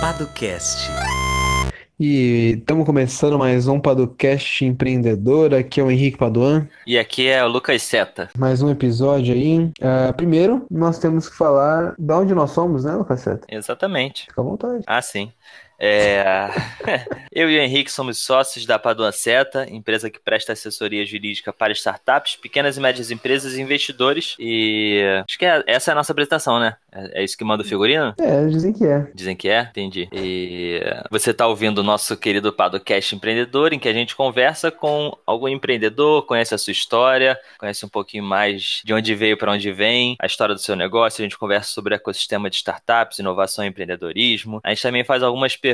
Padocast. E estamos começando mais um Padocast Empreendedor. Aqui é o Henrique Paduan. E aqui é o Lucas Seta. Mais um episódio aí. Uh, primeiro, nós temos que falar de onde nós somos, né, Lucas Seta? Exatamente. Fica à vontade. Ah, sim. É... Eu e o Henrique somos sócios da Padua Seta, empresa que presta assessoria jurídica para startups, pequenas e médias empresas e investidores. E acho que é, essa é a nossa apresentação, né? É, é isso que manda o figurino? É, dizem que é. Dizem que é? Entendi. E você está ouvindo o nosso querido Padocast Empreendedor, em que a gente conversa com algum empreendedor, conhece a sua história, conhece um pouquinho mais de onde veio para onde vem, a história do seu negócio, a gente conversa sobre o ecossistema de startups, inovação e empreendedorismo. A gente também faz algumas perguntas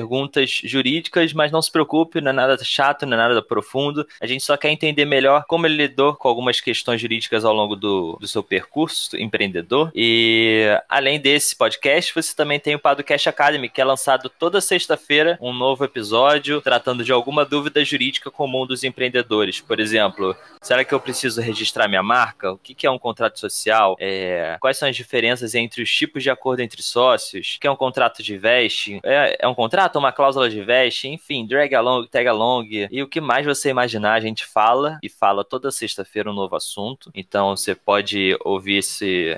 jurídicas, mas não se preocupe, não é nada chato, não é nada profundo. A gente só quer entender melhor como ele lidou com algumas questões jurídicas ao longo do, do seu percurso empreendedor. E além desse podcast, você também tem o Podcast Academy, que é lançado toda sexta-feira, um novo episódio tratando de alguma dúvida jurídica comum dos empreendedores. Por exemplo, será que eu preciso registrar minha marca? O que é um contrato social? É, quais são as diferenças entre os tipos de acordo entre sócios? O que é um contrato de veste? É, é um contrato? Contrata uma cláusula de veste, enfim, drag along, tag along, e o que mais você imaginar, a gente fala, e fala toda sexta-feira um novo assunto. Então você pode ouvir esse,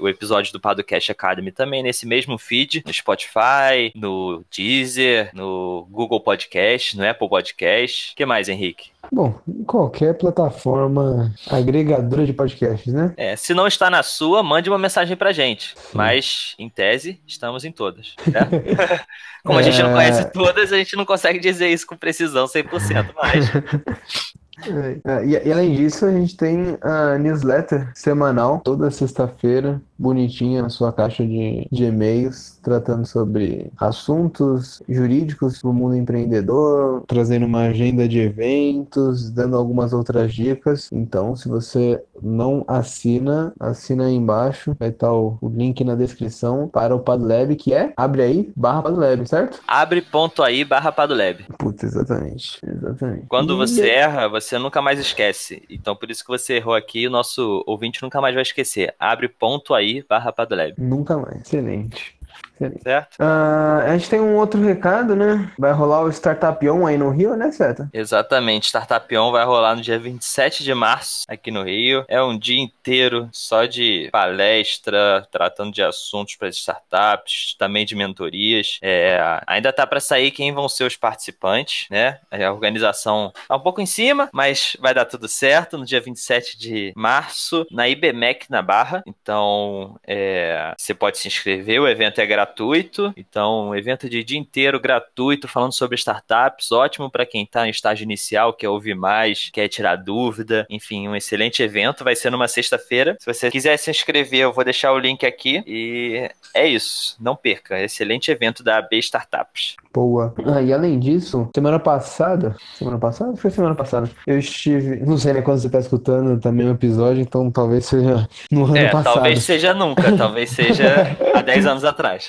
o episódio do Padocast Academy também nesse mesmo feed, no Spotify, no Deezer, no Google Podcast, no Apple Podcast. O que mais, Henrique? Bom, em qualquer plataforma agregadora de podcasts, né? É, se não está na sua, mande uma mensagem pra gente. Sim. Mas, em tese, estamos em todas. Né? Como a gente não conhece é. todas, a gente não consegue dizer isso com precisão 100%, mas. É, e, e, além disso, a gente tem a newsletter semanal, toda sexta-feira, bonitinha na sua caixa de, de e-mails, tratando sobre assuntos jurídicos para o mundo empreendedor, trazendo uma agenda de eventos, dando algumas outras dicas. Então, se você não assina, assina aí embaixo, vai estar o, o link na descrição para o Padlab, que é abre aí barra Padlab, certo? Abre ponto aí barra Padlab. Putz, exatamente, exatamente. Quando você erra, você nunca mais esquece. Então, por isso que você errou aqui, o nosso ouvinte nunca mais vai esquecer. Abre ponto aí barra Padlab. Nunca mais. Excelente. Certo? Uh, a gente tem um outro recado, né? Vai rolar o Startup On aí no Rio, né, Seta? Exatamente. Startup On vai rolar no dia 27 de março aqui no Rio. É um dia inteiro só de palestra, tratando de assuntos para startups, também de mentorias. É, ainda tá para sair quem vão ser os participantes, né? A organização tá um pouco em cima, mas vai dar tudo certo no dia 27 de março, na IBMEC na Barra. Então, é, você pode se inscrever, o evento é gratuito gratuito. Então, evento de dia inteiro gratuito, falando sobre startups, ótimo para quem está em estágio inicial, quer ouvir mais, quer tirar dúvida. Enfim, um excelente evento. Vai ser numa sexta-feira. Se você quiser se inscrever, eu vou deixar o link aqui. E é isso. Não perca. Excelente evento da AB Startups. Boa. Ah, e além disso, semana passada. Semana passada? Foi semana passada. Eu estive. Não sei né quando você está escutando também o episódio, então talvez seja no ano é, passado. Talvez seja nunca, talvez seja há 10 anos atrás.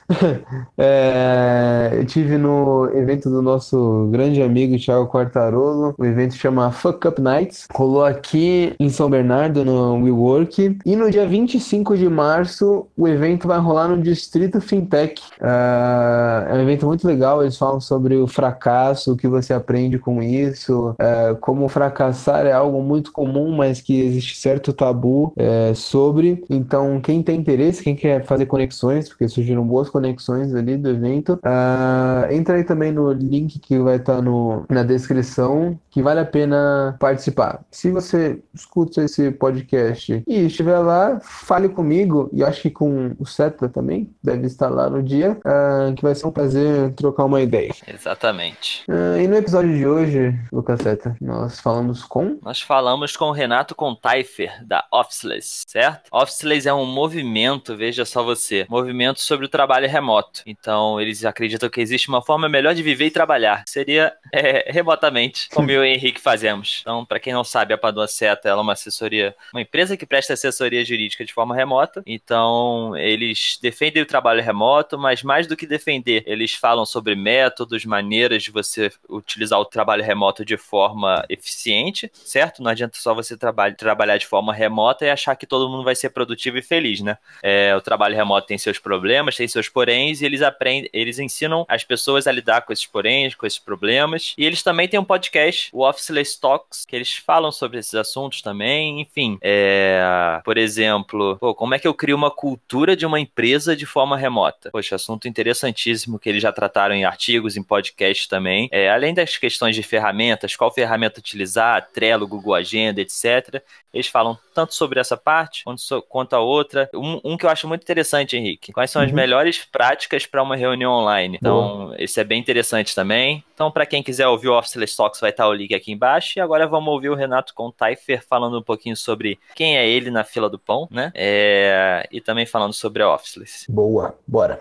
É, eu tive no evento do nosso grande amigo Thiago Quartarolo. O evento chama Fuck Up Nights. Rolou aqui em São Bernardo, no WeWork. E no dia 25 de março, o evento vai rolar no Distrito Fintech. É, é um evento muito legal. Eles falam sobre o fracasso, o que você aprende com isso, é, como fracassar é algo muito comum, mas que existe certo tabu é, sobre. Então, quem tem interesse, quem quer fazer conexões, porque surgiram boas conexões conexões ali do evento. Uh, entra aí também no link que vai estar tá no, na descrição, que vale a pena participar. Se você escuta esse podcast e estiver lá, fale comigo, e acho que com o Seta também, deve estar lá no dia, uh, que vai ser um prazer trocar uma ideia. Exatamente. Uh, e no episódio de hoje, Lucas Seta, nós falamos com... Nós falamos com o Renato Contaifer, da Officeless, certo? Officeless é um movimento, veja só você, movimento sobre o trabalho remoto. Então, eles acreditam que existe uma forma melhor de viver e trabalhar. Seria é, remotamente, como eu e o Henrique fazemos. Então, para quem não sabe, a Padua Seta é uma assessoria, uma empresa que presta assessoria jurídica de forma remota. Então, eles defendem o trabalho remoto, mas mais do que defender, eles falam sobre métodos, maneiras de você utilizar o trabalho remoto de forma eficiente, certo? Não adianta só você trabalhar, trabalhar de forma remota e achar que todo mundo vai ser produtivo e feliz, né? É, o trabalho remoto tem seus problemas, tem seus poréns, e eles aprendem, eles ensinam as pessoas a lidar com esses poréns, com esses problemas. E eles também têm um podcast, o Officeless Talks, que eles falam sobre esses assuntos também. Enfim, é, por exemplo, pô, como é que eu crio uma cultura de uma empresa de forma remota? Poxa, assunto interessantíssimo que eles já trataram em artigos, em podcast também. É, além das questões de ferramentas, qual ferramenta utilizar, Trello, Google Agenda, etc. Eles falam tanto sobre essa parte quanto, quanto a outra. Um, um, que eu acho muito interessante, Henrique. Quais são as uhum. melhores práticas para uma reunião online? Então, esse é bem interessante também. Então, para quem quiser ouvir o Officeless Talks, vai estar o link aqui embaixo. E agora vamos ouvir o Renato Contaifer falando um pouquinho sobre quem é ele na fila do pão, né? É... E também falando sobre a Officeless. Boa, bora.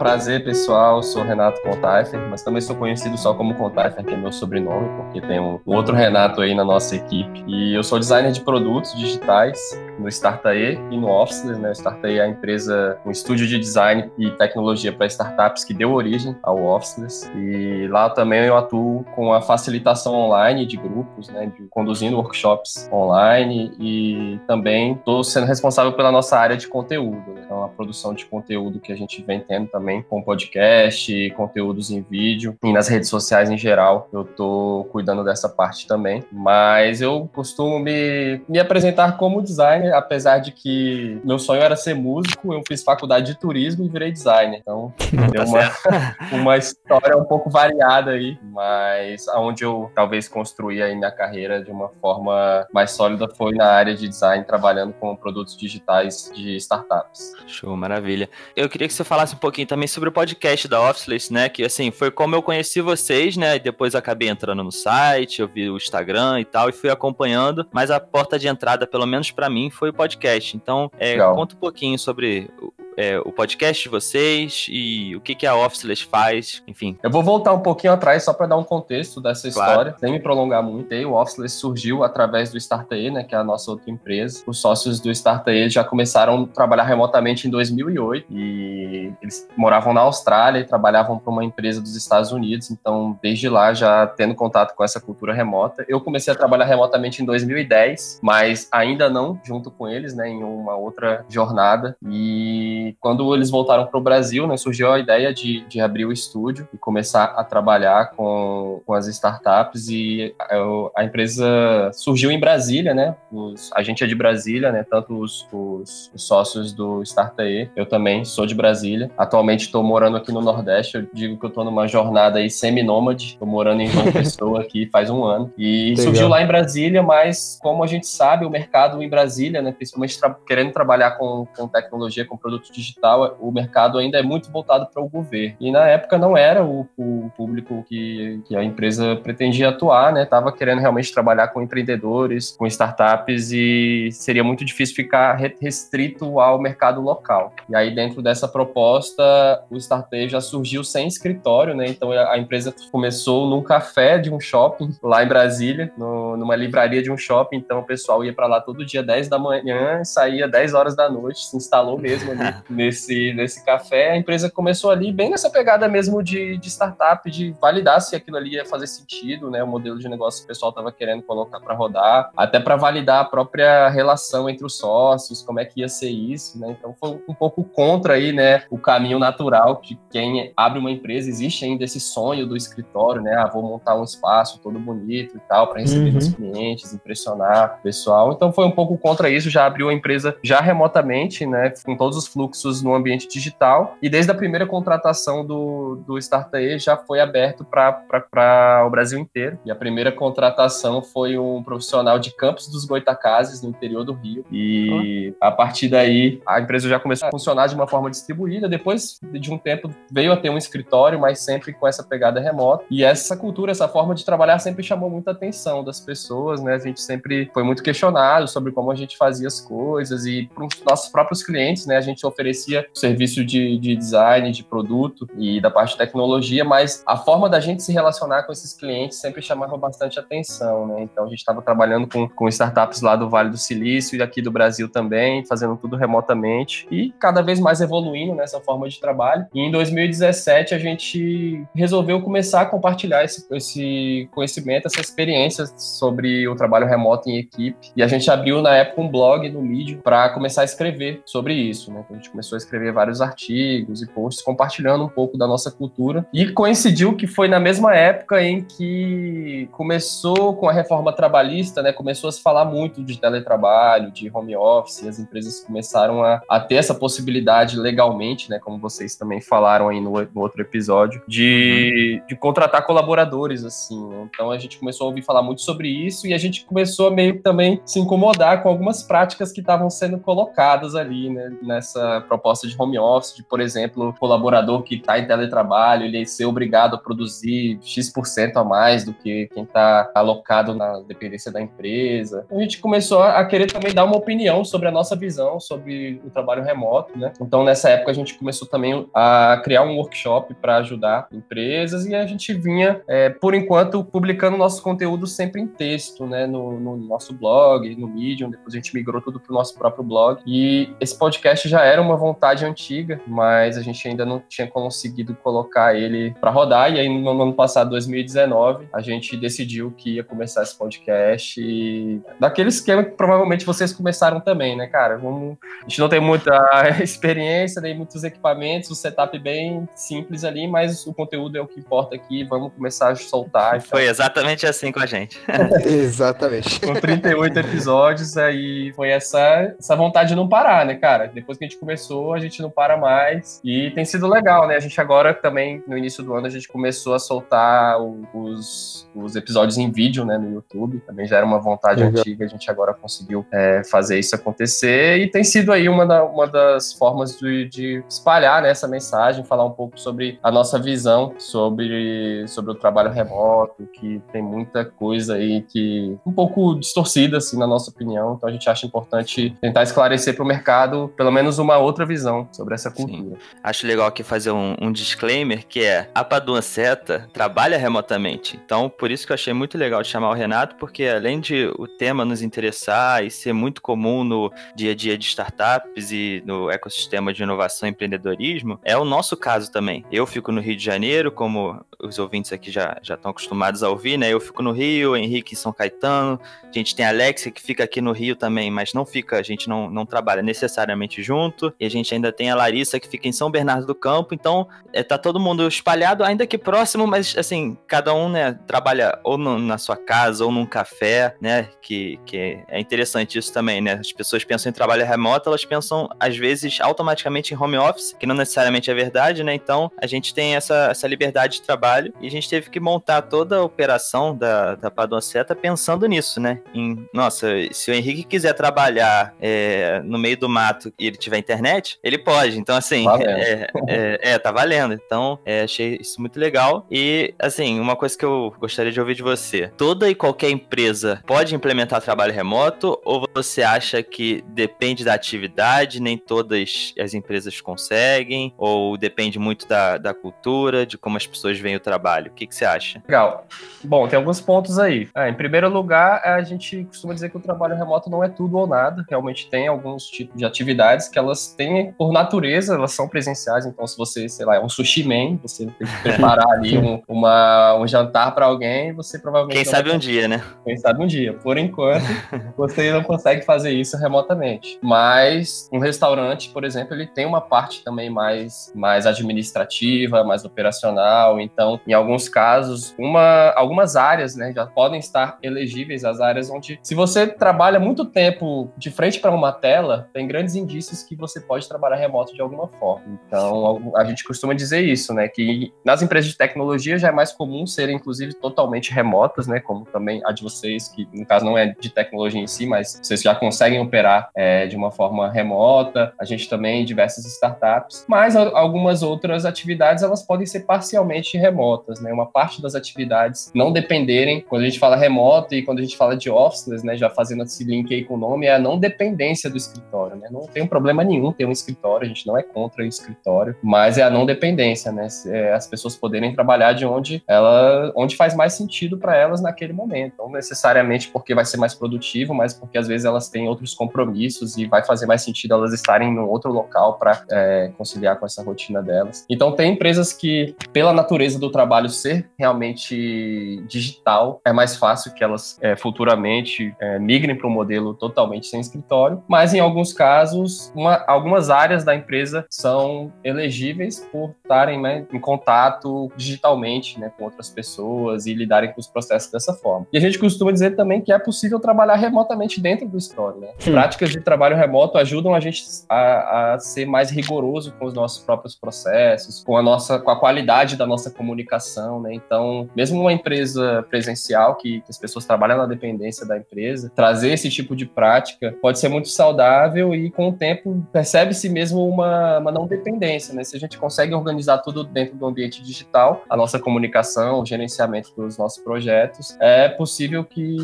Prazer pessoal, sou Renato Contaifer, mas também sou conhecido só como Contaifer, que é meu sobrenome, porque tem um outro Renato aí na nossa equipe. E eu sou designer de produtos digitais no Startae e no Officeless, né? O Startae é a empresa, um estúdio de design e tecnologia para startups que deu origem ao Officeless. E lá também eu atuo com a facilitação online de grupos, né? De, conduzindo workshops online e também estou sendo responsável pela nossa área de conteúdo, né? Então, a produção de conteúdo que a gente vem tendo também também, com podcast, conteúdos em vídeo e nas redes sociais em geral. Eu tô cuidando dessa parte também. Mas eu costumo me, me apresentar como designer, apesar de que meu sonho era ser músico, eu fiz faculdade de turismo e virei designer. Então, deu uma, uma história um pouco variada aí, mas aonde eu talvez construí aí minha carreira de uma forma mais sólida foi na área de design, trabalhando com produtos digitais de startups. Show, maravilha. Eu queria que você falasse um pouquinho também sobre o podcast da Officeless, né? Que assim, foi como eu conheci vocês, né? E depois acabei entrando no site, eu vi o Instagram e tal, e fui acompanhando. Mas a porta de entrada, pelo menos para mim, foi o podcast. Então, é, conta um pouquinho sobre é, o podcast de vocês e o que, que a Officeless faz, enfim. Eu vou voltar um pouquinho atrás só para dar um contexto dessa história, sem me prolongar muito. E o Officeless surgiu através do Startae, né, que é a nossa outra empresa. Os sócios do Startae já começaram a trabalhar remotamente em 2008 e eles moravam na Austrália e trabalhavam para uma empresa dos Estados Unidos, então desde lá já tendo contato com essa cultura remota. Eu comecei a trabalhar remotamente em 2010, mas ainda não junto com eles, né, em uma outra jornada e quando eles voltaram para o Brasil, né, surgiu a ideia de, de abrir o estúdio e começar a trabalhar com, com as startups e a, a empresa surgiu em Brasília, né? Os, a gente é de Brasília, né? Tanto os, os, os sócios do Startae, eu também sou de Brasília. Atualmente estou morando aqui no Nordeste, eu digo que eu estou numa jornada aí semi-nômade, estou morando em João Pessoa aqui faz um ano. E surgiu lá em Brasília, mas como a gente sabe, o mercado em Brasília, né, principalmente tra querendo trabalhar com, com tecnologia, com produtos digital, o mercado ainda é muito voltado para o governo. E na época não era o, o público que, que, a empresa pretendia atuar, né? Estava querendo realmente trabalhar com empreendedores, com startups e seria muito difícil ficar restrito ao mercado local. E aí, dentro dessa proposta, o Startup já surgiu sem escritório, né? Então a empresa começou num café de um shopping lá em Brasília, no, numa livraria de um shopping. Então o pessoal ia para lá todo dia 10 da manhã saía 10 horas da noite, se instalou mesmo ali nesse, nesse café. A empresa começou ali bem nessa pegada mesmo de, de startup, de validar se aquilo ali ia fazer sentido, né? O modelo de negócio que o pessoal estava querendo colocar para rodar, até para validar a própria relação entre os sócios, como é que ia ser isso, né? Então foi um pouco contra aí, né, o caminho natural de quem abre uma empresa. Existe ainda esse sonho do escritório, né? Ah, vou montar um espaço todo bonito e tal para receber uhum. os clientes, impressionar o pessoal. Então foi um pouco contra isso, já abriu a empresa já remotamente, né, com todos os fluxos fluxos no ambiente digital. E desde a primeira contratação do, do Startae já foi aberto para o Brasil inteiro. E a primeira contratação foi um profissional de Campos dos Goitacazes, no interior do Rio. E a partir daí a empresa já começou a funcionar de uma forma distribuída. Depois de um tempo veio a ter um escritório, mas sempre com essa pegada remota. E essa cultura, essa forma de trabalhar sempre chamou muita atenção das pessoas, né? A gente sempre foi muito questionado sobre como a gente fazia as coisas e para os nossos próprios clientes, né? A gente oferecia oferecia serviço de, de design, de produto e da parte de tecnologia, mas a forma da gente se relacionar com esses clientes sempre chamava bastante atenção, né? Então a gente estava trabalhando com, com startups lá do Vale do Silício e aqui do Brasil também, fazendo tudo remotamente e cada vez mais evoluindo nessa forma de trabalho. E em 2017 a gente resolveu começar a compartilhar esse, esse conhecimento, essa experiência sobre o trabalho remoto em equipe. E a gente abriu na época um blog no Medium para começar a escrever sobre isso, né? Então, a gente começou a escrever vários artigos e posts compartilhando um pouco da nossa cultura. E coincidiu que foi na mesma época em que começou com a reforma trabalhista, né? Começou a se falar muito de teletrabalho, de home office, e as empresas começaram a, a ter essa possibilidade legalmente, né? Como vocês também falaram aí no, no outro episódio, de, uhum. de contratar colaboradores, assim. Né? Então a gente começou a ouvir falar muito sobre isso e a gente começou a meio que também se incomodar com algumas práticas que estavam sendo colocadas ali, né? Nessa proposta de home office, de, por exemplo, colaborador que está em teletrabalho, ele ser obrigado a produzir X% a mais do que quem está alocado na dependência da empresa. A gente começou a querer também dar uma opinião sobre a nossa visão sobre o trabalho remoto, né? Então, nessa época, a gente começou também a criar um workshop para ajudar empresas e a gente vinha, é, por enquanto, publicando nosso conteúdo sempre em texto, né? No, no nosso blog, no Medium, depois a gente migrou tudo para o nosso próprio blog. E esse podcast já era uma vontade antiga, mas a gente ainda não tinha conseguido colocar ele para rodar. E aí, no ano passado, 2019, a gente decidiu que ia começar esse podcast e daquele esquema que provavelmente vocês começaram também, né, cara? Vamos... A gente não tem muita experiência, nem muitos equipamentos, o setup bem simples ali, mas o conteúdo é o que importa aqui. Vamos começar a soltar. Então. Foi exatamente assim com a gente. exatamente. Com 38 episódios, aí foi essa, essa vontade de não parar, né, cara? Depois que a gente começou, a gente não para mais. E tem sido legal, né? A gente agora também, no início do ano, a gente começou a soltar os, os episódios em vídeo, né, no YouTube. Também já era uma vontade Legal. antiga, a gente agora conseguiu é, fazer isso acontecer. E tem sido aí uma, da, uma das formas de, de espalhar né, essa mensagem, falar um pouco sobre a nossa visão sobre, sobre o trabalho remoto, que tem muita coisa aí que um pouco distorcida, assim, na nossa opinião. Então a gente acha importante tentar esclarecer para o mercado pelo menos uma outra visão sobre essa cultura. Sim. Acho legal aqui fazer um, um disclaimer que é a Padua Seta trabalha remotamente. Então, por isso que eu achei muito legal de chamar o Renato, porque além de o tema nos interessar e ser muito comum no dia a dia de startups e no ecossistema de inovação e empreendedorismo, é o nosso caso também. Eu fico no Rio de Janeiro, como os ouvintes aqui já, já estão acostumados a ouvir, né? Eu fico no Rio, Henrique em São Caetano, a gente tem a Alexia que fica aqui no Rio também, mas não fica, a gente não, não trabalha necessariamente junto, e a gente ainda tem a Larissa que fica em São Bernardo do Campo, então é, tá todo mundo espalhado, ainda que próximo, mas assim, cada um, né, trabalha ou no, na sua casa ou num café, né, que, que é interessante isso também, né, as pessoas pensam em trabalho remoto, elas pensam, às vezes, automaticamente em home office, que não necessariamente é verdade, né, então a gente tem essa, essa liberdade de trabalho e a gente teve que montar toda a operação da, da Padua Seta pensando nisso, né, em, nossa, se o Henrique quiser trabalhar é, no meio do mato e ele tiver internet, ele pode, então assim, é, é, é, tá valendo, então é, achei isso muito legal e, assim, uma coisa que eu gostaria de ouvir de você. Toda e qualquer empresa pode implementar trabalho remoto ou você acha que depende da atividade, nem todas as empresas conseguem, ou depende muito da, da cultura, de como as pessoas veem o trabalho? O que, que você acha? Legal. Bom, tem alguns pontos aí. É, em primeiro lugar, a gente costuma dizer que o trabalho remoto não é tudo ou nada. Realmente tem alguns tipos de atividades que elas têm, por natureza, elas são presenciais. Então, se você, sei lá, é um sushi man, você tem que preparar ali um, uma, um jantar para alguém, você provavelmente. Quem sabe um dia, né? Quem sabe um dia. Por enquanto, você não consegue fazer isso remotamente. Mas um restaurante, por exemplo, ele tem uma parte também mais, mais administrativa, mais operacional. Então, em alguns casos, uma, algumas áreas né, já podem estar elegíveis às áreas onde, se você trabalha muito tempo de frente para uma tela, tem grandes indícios que você pode trabalhar remoto de alguma forma. Então, a gente costuma dizer isso, né? Que nas empresas de tecnologia já é mais comum serem, inclusive, totalmente remotas, né? Como também a de vocês, que no caso não é de tecnologia em si, mas vocês já conseguem operar é, de uma forma remota. A gente também diversas startups, mas algumas outras atividades elas podem ser parcialmente remotas, né? Uma parte das atividades não dependerem, quando a gente fala remoto e quando a gente fala de officeless, né? Já fazendo esse link aí com o nome, é a não dependência do escritório, né? Não tem problema nenhum ter um escritório, a gente não é contra o escritório, mas é a não dependência, né? É as pessoas poderem trabalhar de onde ela, onde faz mais sentido para elas naquele momento. Não necessariamente porque vai ser mais produtivo, mas porque às vezes elas têm outros compromissos e vai fazer mais sentido elas estarem em outro local para é, conciliar com essa rotina delas. Então tem empresas que, pela natureza do trabalho ser realmente digital, é mais fácil que elas é, futuramente é, migrem para um modelo totalmente sem escritório, mas em alguns casos, uma, algumas áreas da empresa são elegíveis por estarem né, em contato digitalmente né, com outras pessoas e lidarem com os processos dessa forma. E a gente costuma dizer também que é possível trabalhar remotamente dentro do escritório. Né? Práticas de trabalho remoto ajudam a gente a, a, ser mais rigoroso com os nossos próprios processos, com a nossa, com a qualidade da nossa comunicação. Né? Então, mesmo uma empresa presencial que, que as pessoas trabalham na dependência da empresa, trazer esse tipo de prática pode ser muito saudável e com o tempo percebe-se mesmo uma, uma não dependência. Né? Se a gente consegue organizar tudo dentro do ambiente digital, a nossa comunicação, o gerenciamento dos nossos projetos, é possível que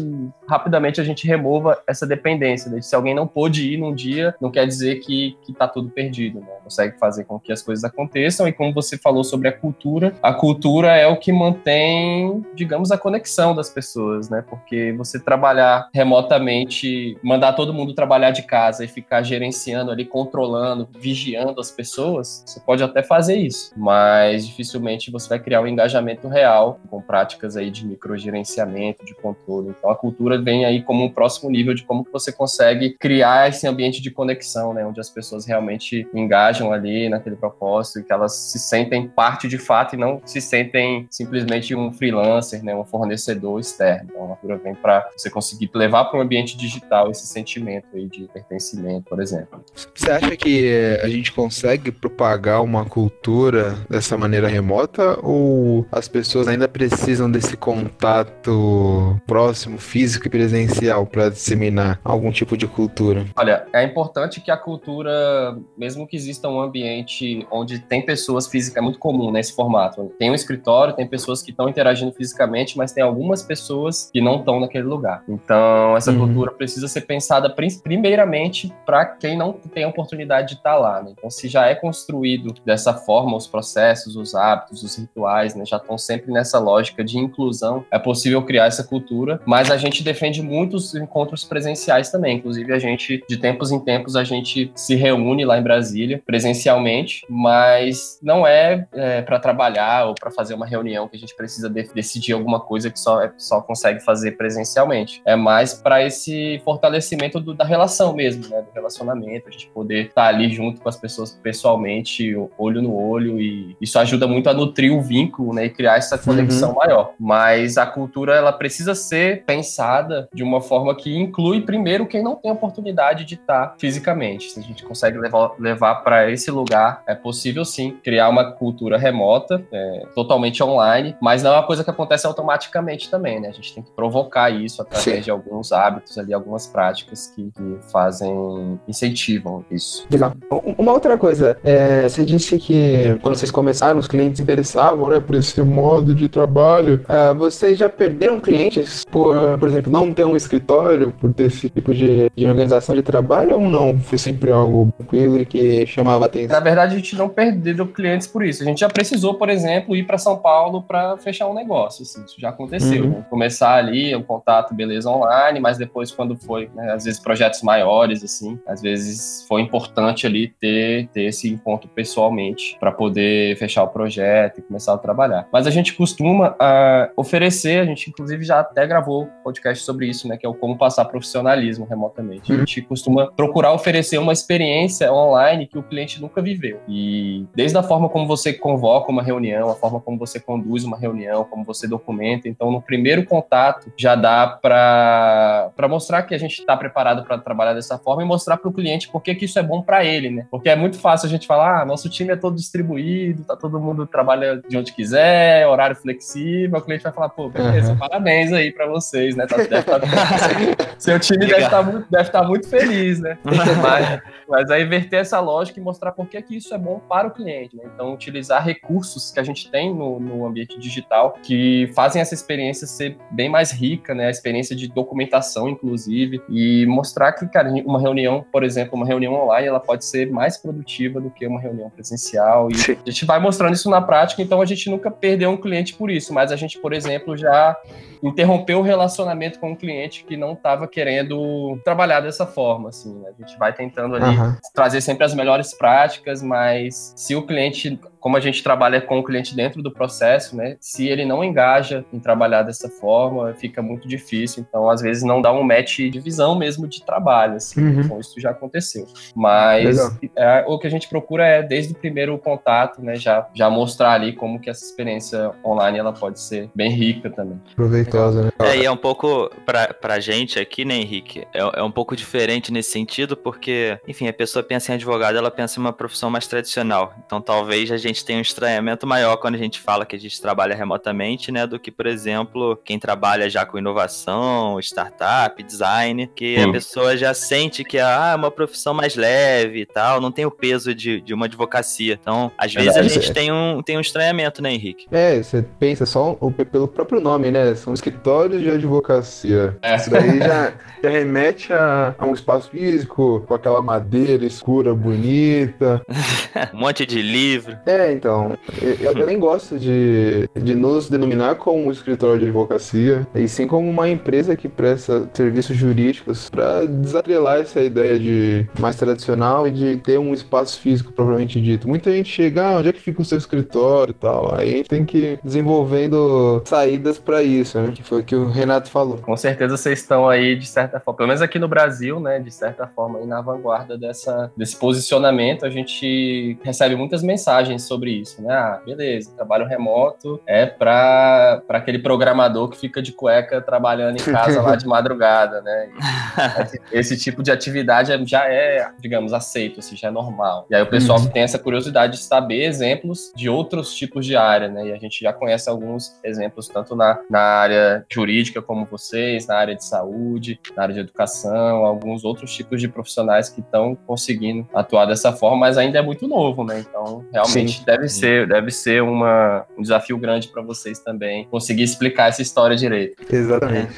rapidamente a gente remova essa dependência. Né? Se alguém não pôde ir num dia, não quer dizer que está tudo perdido. Né? Consegue fazer com que as coisas aconteçam. E como você falou sobre a cultura, a cultura é o que mantém, digamos, a conexão das pessoas, né? Porque você trabalhar remotamente, mandar todo mundo trabalhar de casa e ficar gerenciando ali, controlando, vigiando as pessoas, você pode até fazer isso, mas dificilmente você vai criar um engajamento real com práticas aí de microgerenciamento, de controle. Então a cultura vem aí como um próximo nível de como que você consegue criar esse ambiente de conexão, né, onde as pessoas realmente engajam ali naquele propósito e que elas se sentem parte de fato e não se sentem simplesmente um freelancer, né, um fornecedor externo. Então a cultura vem para você conseguir levar para um ambiente digital esse sentimento aí de pertencimento, por exemplo. Você acha que a gente consegue propagar uma cultura dessa maneira remota ou as pessoas ainda precisam desse contato próximo, físico e presencial para disseminar algum tipo de cultura? Olha, é importante que a cultura, mesmo que exista um ambiente onde tem pessoas físicas, é muito comum nesse formato. Tem um escritório, tem pessoas que estão interagindo fisicamente, mas tem algumas pessoas que não estão naquele lugar. Então, essa uhum. cultura precisa ser pensada primeiramente para quem não tem a oportunidade de estar tá lá. Né? Então, se já é construído dessa forma, os processos, os hábitos, os rituais, né, já estão sempre nessa lógica de inclusão, é possível criar essa cultura, mas a gente defende muitos encontros presenciais também. Inclusive, a gente, de tempos em tempos, a gente se reúne lá em Brasília, presencialmente, mas não é, é para trabalhar ou para fazer uma reunião que a gente precisa de decidir alguma coisa que só, é, só consegue fazer presencialmente. É mais para esse fortalecimento do, da relação mesmo, né? Do relacionamento, a gente poder estar tá ali junto com as pessoas pessoalmente, olho no olho, e isso ajuda muito a nutrir o vínculo, né? E criar essa conexão uhum. maior. Mas a cultura, ela precisa ser pensada de uma forma que inclui primeiro quem não tem oportunidade de estar tá fisicamente. Se a gente consegue levar, levar para esse lugar, é possível sim criar uma cultura remota, é, totalmente online, mas não é uma coisa que acontece automaticamente também, né? A gente tem que provocar isso através sim. de alguns hábitos ali, algumas práticas que, que fazem, incentivam isso. Legal. Uma outra coisa, é, você disse que quando vocês começaram, os clientes interessavam né, por esse modo de trabalho. Uh, vocês já perderam clientes por, por exemplo, não ter um escritório, por ter esse tipo de, de organização de trabalho ou não? Foi sempre algo tranquilo e que chamava atenção? Na verdade, a gente não perdeu clientes por isso. A gente já precisou, por exemplo, ir para São Paulo para fechar um negócio. Assim, isso já aconteceu. Uhum. Né? Começar ali, um contato, beleza, online, mas depois, quando foi, né, às vezes, projetos maiores, assim, às vezes foi importante ali ter, ter esse encontro pessoalmente para poder fechar o projeto e começar a trabalhar. Mas a gente costuma uh, oferecer, a gente inclusive já até gravou podcast sobre isso, né, que é o como passar profissionalismo remotamente. A uhum. gente costuma procurar oferecer uma experiência online que o cliente nunca viveu. E desde a forma como você convoca uma reunião, a forma como você conduz uma reunião, como você documenta, então no primeiro contato já dá para mostrar que a gente está preparado para trabalhar dessa forma e mostrar para o cliente por que isso é bom para ele, né? Porque é muito fácil a gente falar, ah, nosso time é todo distribuído, tá todo mundo trabalha de onde quiser, horário flexível, o cliente vai falar, pô, beleza, uhum. parabéns aí para vocês, né? Tá, deve tá, seu time deve estar tá muito, deve tá muito feliz, né? mas, mas aí inverter essa lógica e mostrar por que, que isso é bom para o cliente, né? Então, utilizar recursos que a gente tem no, no ambiente digital que fazem essa experiência ser bem mais rica, né? A experiência de documentação, inclusive, e mostrar que, cara, uma reunião, por exemplo, uma reunião online online ela pode ser mais produtiva do que uma reunião presencial. E Sim. a gente vai mostrando isso na prática, então a gente nunca perdeu um cliente por isso, mas a gente, por exemplo, já interrompeu o relacionamento com um cliente que não estava querendo trabalhar dessa forma, assim, né? A gente vai tentando ali uhum. trazer sempre as melhores práticas, mas se o cliente como a gente trabalha com o cliente dentro do processo, né? Se ele não engaja em trabalhar dessa forma, fica muito difícil. Então, às vezes, não dá um match de visão mesmo de trabalho. Assim. Uhum. Então, isso já aconteceu. Mas é, o que a gente procura é, desde o primeiro contato, né? Já, já mostrar ali como que essa experiência online ela pode ser bem rica também. Proveitosa, né? É, e é um pouco, pra, pra gente aqui, né, Henrique? É, é um pouco diferente nesse sentido, porque, enfim, a pessoa pensa em advogado, ela pensa em uma profissão mais tradicional. Então, talvez a gente gente tem um estranhamento maior quando a gente fala que a gente trabalha remotamente, né, do que, por exemplo, quem trabalha já com inovação, startup, design, que a pessoa já sente que ah, é uma profissão mais leve e tal, não tem o peso de, de uma advocacia. Então, às vezes a gente tem um, tem um estranhamento, né, Henrique? É, você pensa só o, pelo próprio nome, né? São escritórios de advocacia. É. Isso daí já, já remete a, a um espaço físico, com aquela madeira escura, bonita. um monte de livro. É, é, então. Eu, eu, nem gosto de, de nos denominar como um escritório de advocacia, e sim como uma empresa que presta serviços jurídicos para desatrelar essa ideia de mais tradicional e de ter um espaço físico propriamente dito. Muita gente chega, ah, onde é que fica o seu escritório e tal. Aí a gente tem que ir desenvolvendo saídas para isso, né? Que foi o que o Renato falou. Com certeza vocês estão aí, de certa forma, pelo menos aqui no Brasil, né? De certa forma, aí na vanguarda dessa, desse posicionamento. A gente recebe muitas mensagens sobre isso, né? Ah, beleza, trabalho remoto é para aquele programador que fica de cueca trabalhando em casa lá de madrugada, né? Esse, esse, tipo de atividade é, já é, digamos, aceito, assim, já é normal. E aí o pessoal uhum. tem essa curiosidade de saber exemplos de outros tipos de área, né? E a gente já conhece alguns exemplos tanto na, na área jurídica como vocês, na área de saúde, na área de educação, alguns outros tipos de profissionais que estão conseguindo atuar dessa forma, mas ainda é muito novo, né? Então, realmente Deve ser, deve ser uma, um desafio grande para vocês também conseguir explicar essa história direito. Exatamente.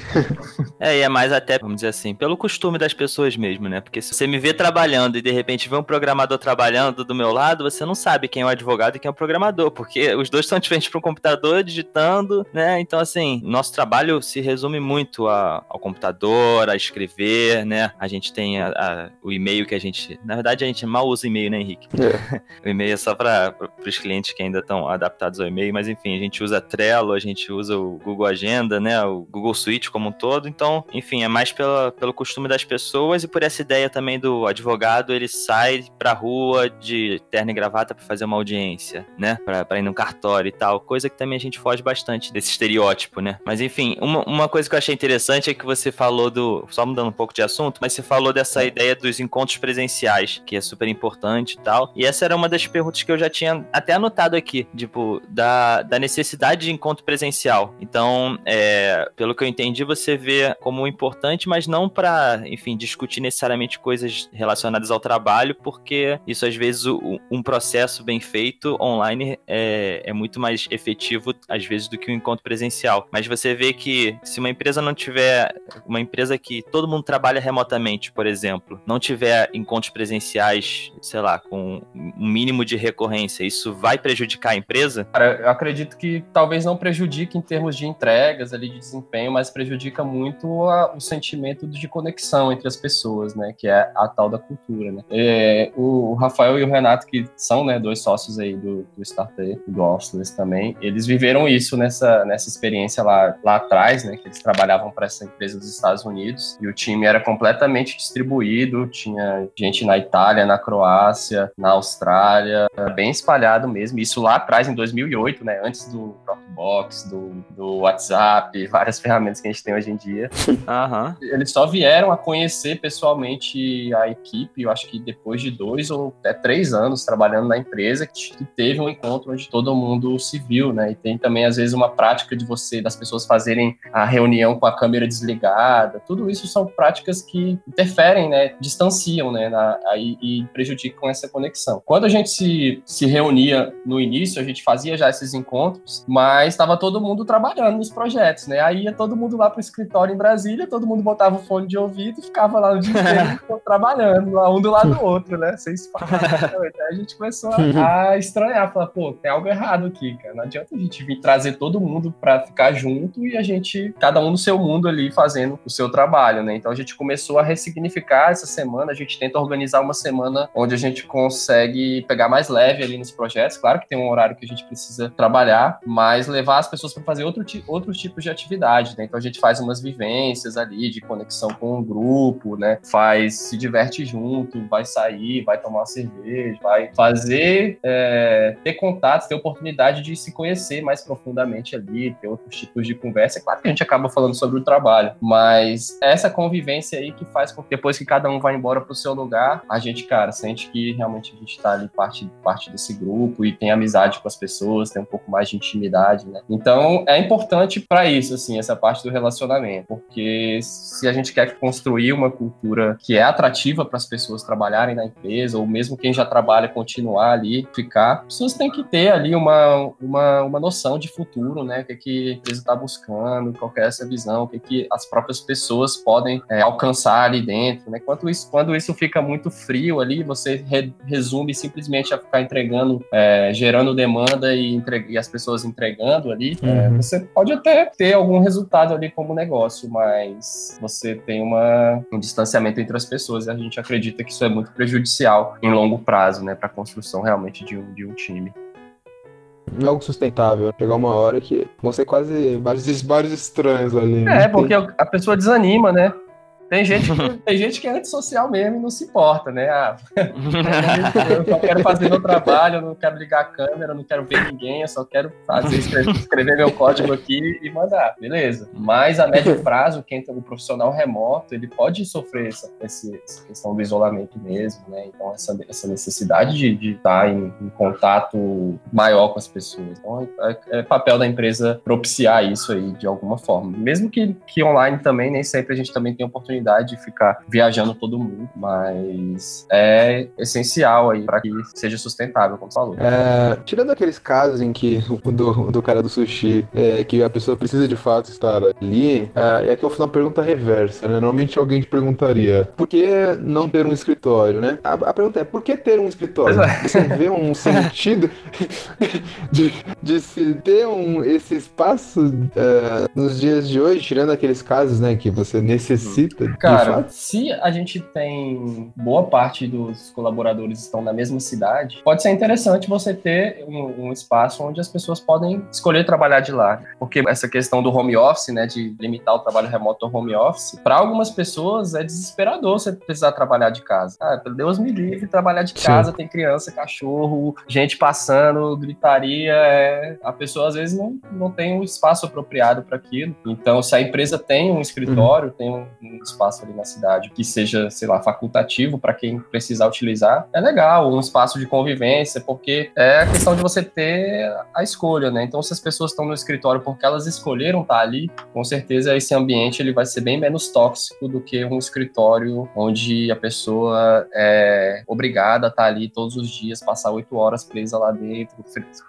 É. é, e é mais até, vamos dizer assim, pelo costume das pessoas mesmo, né? Porque se você me vê trabalhando e de repente vê um programador trabalhando do meu lado, você não sabe quem é o advogado e quem é o programador, porque os dois estão diferentes para um computador digitando, né? Então, assim, nosso trabalho se resume muito a, ao computador, a escrever, né? A gente tem a, a, o e-mail que a gente. Na verdade, a gente mal usa e-mail, né, Henrique? É. o e-mail é só para para os clientes que ainda estão adaptados ao e-mail, mas enfim, a gente usa Trello, a gente usa o Google Agenda, né, o Google Suite como um todo, então, enfim, é mais pela, pelo costume das pessoas e por essa ideia também do advogado, ele sai pra rua de terno e gravata para fazer uma audiência, né, para ir no cartório e tal, coisa que também a gente foge bastante desse estereótipo, né, mas enfim, uma, uma coisa que eu achei interessante é que você falou do, só mudando um pouco de assunto, mas você falou dessa ideia dos encontros presenciais, que é super importante e tal, e essa era uma das perguntas que eu já tinha até anotado aqui, tipo, da, da necessidade de encontro presencial. Então, é, pelo que eu entendi, você vê como importante, mas não para, enfim, discutir necessariamente coisas relacionadas ao trabalho, porque isso às vezes o, um processo bem feito online é, é muito mais efetivo, às vezes, do que um encontro presencial. Mas você vê que se uma empresa não tiver, uma empresa que todo mundo trabalha remotamente, por exemplo, não tiver encontros presenciais, sei lá, com um mínimo de recorrência, isso vai prejudicar a empresa? Cara, eu acredito que talvez não prejudique em termos de entregas ali, de desempenho, mas prejudica muito a, o sentimento de conexão entre as pessoas, né? Que é a tal da cultura, né? É, o, Rafael e o Renato, que são né, dois sócios aí do, do Startup, do Officeless também, eles viveram isso nessa, nessa experiência lá, lá atrás, né? Que eles trabalhavam para essa empresa dos Estados Unidos e o time era completamente distribuído, tinha gente na Itália, na Croácia, na Austrália, bem espalhado trabalhado mesmo, isso lá atrás, em 2008, né, antes do Dropbox, do, do WhatsApp, várias ferramentas que a gente tem hoje em dia. Uhum. Eles só vieram a conhecer pessoalmente a equipe, eu acho que depois de dois ou até três anos trabalhando na empresa, que teve um encontro onde todo mundo se viu, né, e tem também, às vezes, uma prática de você, das pessoas fazerem a reunião com a câmera desligada, tudo isso são práticas que interferem, né, distanciam, né, na, aí, e prejudicam essa conexão. Quando a gente se, se reúne reunia no início, a gente fazia já esses encontros, mas estava todo mundo trabalhando nos projetos, né? Aí ia todo mundo lá pro escritório em Brasília, todo mundo botava o fone de ouvido e ficava lá o dia inteiro trabalhando, lá um do lado do outro, né? Sem espaço. Aí a gente começou a, a estranhar, falar, pô, tem algo errado aqui, cara. Não adianta a gente vir trazer todo mundo para ficar junto e a gente, cada um no seu mundo ali, fazendo o seu trabalho, né? Então a gente começou a ressignificar essa semana, a gente tenta organizar uma semana onde a gente consegue pegar mais leve ali nos projetos. Claro que tem um horário que a gente precisa trabalhar, mas levar as pessoas para fazer outro, outros tipos de atividade, né? Então a gente faz umas vivências ali de conexão com o grupo, né? Faz, se diverte junto, vai sair, vai tomar uma cerveja, vai fazer, é, ter contatos, ter oportunidade de se conhecer mais profundamente ali, ter outros tipos de conversa. É claro que a gente acaba falando sobre o trabalho, mas essa convivência aí que faz com que depois que cada um vai embora pro seu lugar, a gente, cara, sente que realmente a gente tá ali parte, parte desse grupo e tem amizade com as pessoas, tem um pouco mais de intimidade, né? Então é importante para isso, assim, essa parte do relacionamento, porque se a gente quer construir uma cultura que é atrativa para as pessoas trabalharem na empresa, ou mesmo quem já trabalha continuar ali, ficar, as pessoas têm que ter ali uma, uma, uma noção de futuro, né? O que, é que a empresa está buscando, qual é essa visão, o que, é que as próprias pessoas podem é, alcançar ali dentro, né? Quando isso, quando isso fica muito frio ali, você re, resume simplesmente a ficar entregando, é, gerando demanda e, entre, e, as pessoas entregando ali, é, uhum. é, você pode até ter algum resultado ali como negócio, mas você tem uma, um distanciamento entre as pessoas e a gente acredita que isso é muito prejudicial em longo prazo, né, para a construção realmente de um, de um time não é algo sustentável. Chegar uma hora que vão ser quase vários, vários estranhos ali. É, porque a pessoa desanima, né? Tem gente, que, tem gente que é antissocial mesmo e não se importa, né? Ah, eu só quero fazer meu trabalho, eu não quero ligar a câmera, eu não quero ver ninguém, eu só quero fazer, escrever, escrever meu código aqui e mandar. Beleza. Mas a médio prazo, quem tem um profissional remoto, ele pode sofrer essa, essa questão do isolamento mesmo, né? Então, essa, essa necessidade de, de estar em, em, contato maior com as pessoas. Então, é, é, papel da empresa propiciar isso aí de alguma forma. Mesmo que, que online também, nem sempre a gente também tem oportunidade oportunidade de ficar viajando todo mundo, mas é essencial aí para que seja sustentável, como você falou. É, tirando aqueles casos em que o do, do cara do sushi, é, que a pessoa precisa de fato estar ali, é, é que eu fiz uma pergunta reversa, né? Normalmente alguém te perguntaria, por que não ter um escritório, né? A, a pergunta é, por que ter um escritório? É. Você vê um sentido de, de se ter um, esse espaço uh, nos dias de hoje, tirando aqueles casos, né, que você necessita Cara, se a gente tem boa parte dos colaboradores estão na mesma cidade, pode ser interessante você ter um, um, espaço onde as pessoas podem escolher trabalhar de lá. Porque essa questão do home office, né, de limitar o trabalho remoto ao home office, para algumas pessoas é desesperador você precisar trabalhar de casa. Ah, pelo Deus me livre, trabalhar de casa, Sim. tem criança, cachorro, gente passando, gritaria. É... A pessoa às vezes não, não tem um espaço apropriado para aquilo. Então, se a empresa tem um escritório, uhum. tem um, um espaço ali na cidade que seja, sei lá, facultativo para quem precisar utilizar, é legal, um espaço de convivência, porque é a questão de você ter a escolha, né? Então, se as pessoas estão no escritório porque elas escolheram estar ali, com certeza esse ambiente ele vai ser bem menos tóxico do que um escritório onde a pessoa é obrigada a estar ali todos os dias, passar oito horas presa lá dentro,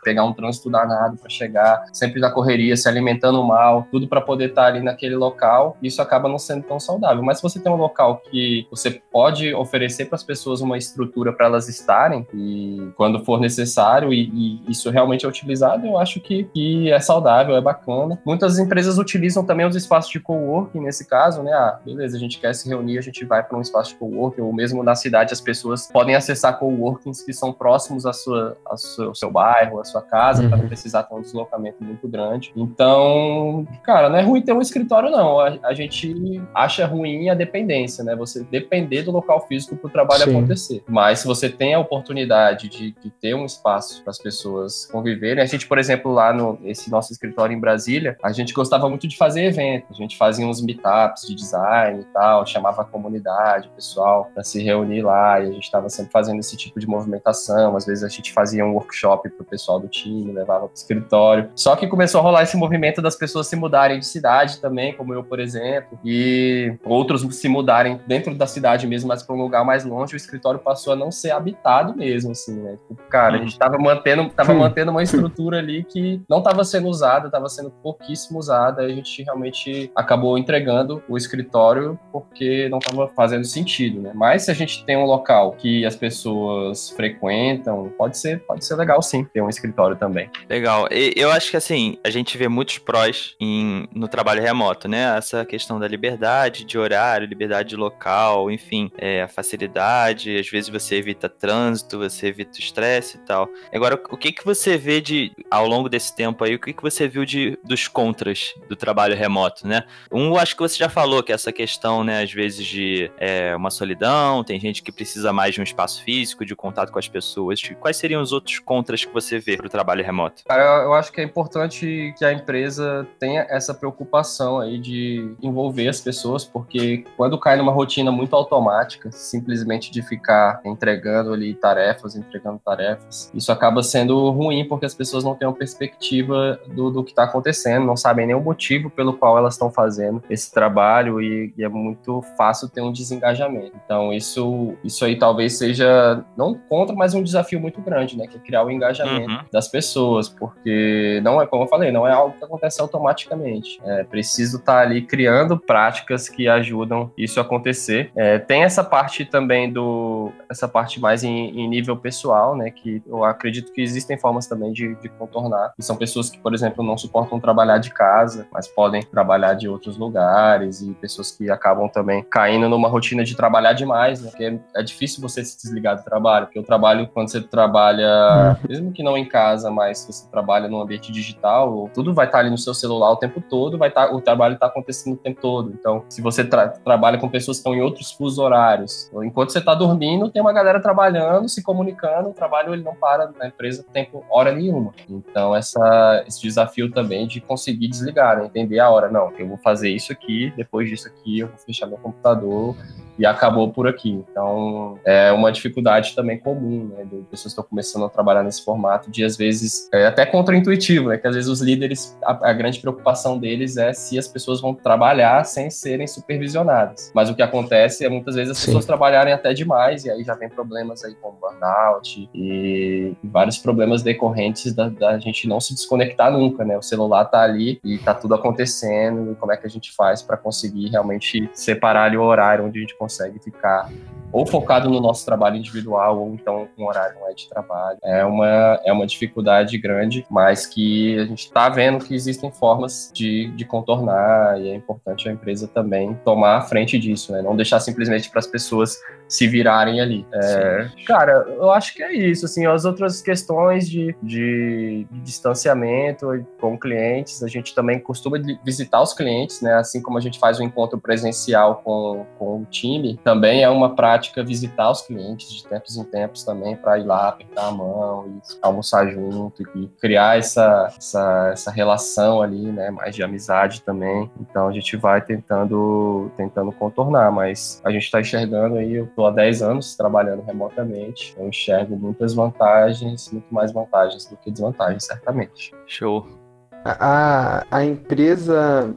pegar um trânsito danado para chegar, sempre da correria, se alimentando mal, tudo para poder estar ali naquele local. Isso acaba não sendo tão saudável Mas se você tem um local que você pode oferecer para as pessoas uma estrutura para elas estarem e quando for necessário e, e, isso realmente é utilizado, eu acho que, que é saudável, é bacana. Muitas empresas utilizam também os espaços de coworking nesse caso, né? Ah, beleza, a gente quer se reunir, a gente vai para um espaço de coworking ou mesmo na cidade as pessoas podem acessar coworkings que são próximos à sua, ao seu, seu bairro, à sua casa, uhum. para não precisar ter um deslocamento muito grande. Então, cara, não é ruim ter um escritório, não. A, a gente acha ruim ruim a dependência, né? Você depender do local físico para o trabalho Sim. acontecer. Mas se você tem a oportunidade de, de ter um espaço para as pessoas conviverem, a gente, por exemplo, lá no esse nosso escritório em Brasília, a gente gostava muito de fazer eventos. A gente fazia uns meetups de design e tal, chamava a comunidade, o pessoal, para se reunir lá e a gente estava sempre fazendo esse tipo de movimentação. Às vezes a gente fazia um workshop para o pessoal do time, levava para o escritório. Só que começou a rolar esse movimento das pessoas se mudarem de cidade também, como eu, por exemplo, e outros se mudarem dentro da cidade mesmo, mas para um lugar mais longe, o escritório passou a não ser habitado mesmo, assim, né? Tipo, cara, a gente estava mantendo, tava mantendo uma estrutura ali que não estava sendo usada, estava sendo pouquíssimo usada, e a gente realmente acabou entregando o escritório porque não estava fazendo sentido, né? Mas se a gente tem um local que as pessoas frequentam, pode ser, pode ser legal sim ter um escritório também. Legal. Eu acho que assim, a gente vê muitos prós em, no trabalho remoto, né? Essa questão da liberdade de horário, liberdade de local, enfim, é, a facilidade, às vezes você evita trânsito, você evita estresse e tal. Agora, o que que você vê de, ao longo desse tempo aí, o que que você viu de, dos contras do trabalho remoto, né? Um, acho que você já falou, que é essa questão, né, às vezes de é, uma solidão, tem gente que precisa mais de um espaço físico, de contato com as pessoas. Quais seriam os outros contras que você vê para o trabalho remoto? Cara, eu acho que é importante que a empresa tenha essa preocupação aí de envolver as pessoas, porque quando cai numa rotina muito automática, simplesmente de ficar entregando ali tarefas, entregando tarefas, isso acaba sendo ruim porque as pessoas não têm uma perspectiva do, do que está acontecendo, não sabem nem o motivo pelo qual elas estão fazendo esse trabalho e, e, é muito fácil ter um desengajamento. Então isso, isso aí talvez seja não contra, mas um desafio muito grande, né, que é criar o engajamento uhum. das pessoas, porque não é como eu falei, não é algo que acontece automaticamente. É preciso estar tá ali criando práticas que ajudam isso a acontecer. É, tem essa parte também do essa parte mais em, em, nível pessoal, né, que eu acredito que existem formas também de, de contornar. E são pessoas que, por exemplo, não suportam trabalhar de casa, mas podem trabalhar de outros lugares e pessoas que acabam também caindo numa rotina de trabalhar demais, né, porque é, é difícil você se desligar do trabalho, porque o trabalho quando você trabalha, uhum. mesmo que não em casa, mas você trabalha no ambiente digital, tudo vai estar ali no seu celular o tempo todo, vai estar o trabalho está acontecendo o tempo todo. Então, se você tra trabalha com pessoas que estão em outros fusos horários, enquanto você está dormindo, tem uma galera trabalhando, se comunicando, o trabalho ele não para na empresa tempo hora nenhuma. Então, essa, esse desafio também de conseguir desligar, né? entender a hora, não, eu vou fazer isso aqui, depois disso aqui eu vou fechar meu computador e acabou por aqui. Então, é uma dificuldade também comum, né, de pessoas que estão começando a trabalhar nesse formato, de às vezes, é até contraintuitivo, né, que às vezes os líderes, a, a, grande preocupação deles é se as pessoas vão trabalhar sem serem supervisionadas. Mas o que acontece é muitas vezes as Sim. pessoas trabalharem até demais, e aí já vem problemas aí como burnout e, e vários problemas decorrentes da, da, gente não se desconectar nunca, né, o celular tá ali e tá tudo acontecendo, e como é que a gente faz para conseguir realmente separar ali o horário onde a gente consegue consegue ficar ou focado no nosso trabalho individual ou então com horário não é de trabalho. É uma, é uma dificuldade grande, mas que a gente está vendo que existem formas de, de contornar e é importante a empresa também tomar a frente disso, né? Não deixar simplesmente para as pessoas se virarem ali. É, cara, eu acho que é isso. Assim, as outras questões de, de, de, distanciamento com clientes, a gente também costuma visitar os clientes, né? Assim como a gente faz um encontro presencial com, com o time, também é uma prática visitar os clientes de tempos em tempos também para ir lá apertar a mão e almoçar junto e criar essa, essa, essa relação ali, né? Mais de amizade também. Então a gente vai tentando tentando contornar, mas a gente está enxergando aí estou há 10 anos trabalhando remotamente. Eu enxergo muitas vantagens, muito mais vantagens do que desvantagens, certamente. Show. A, a empresa,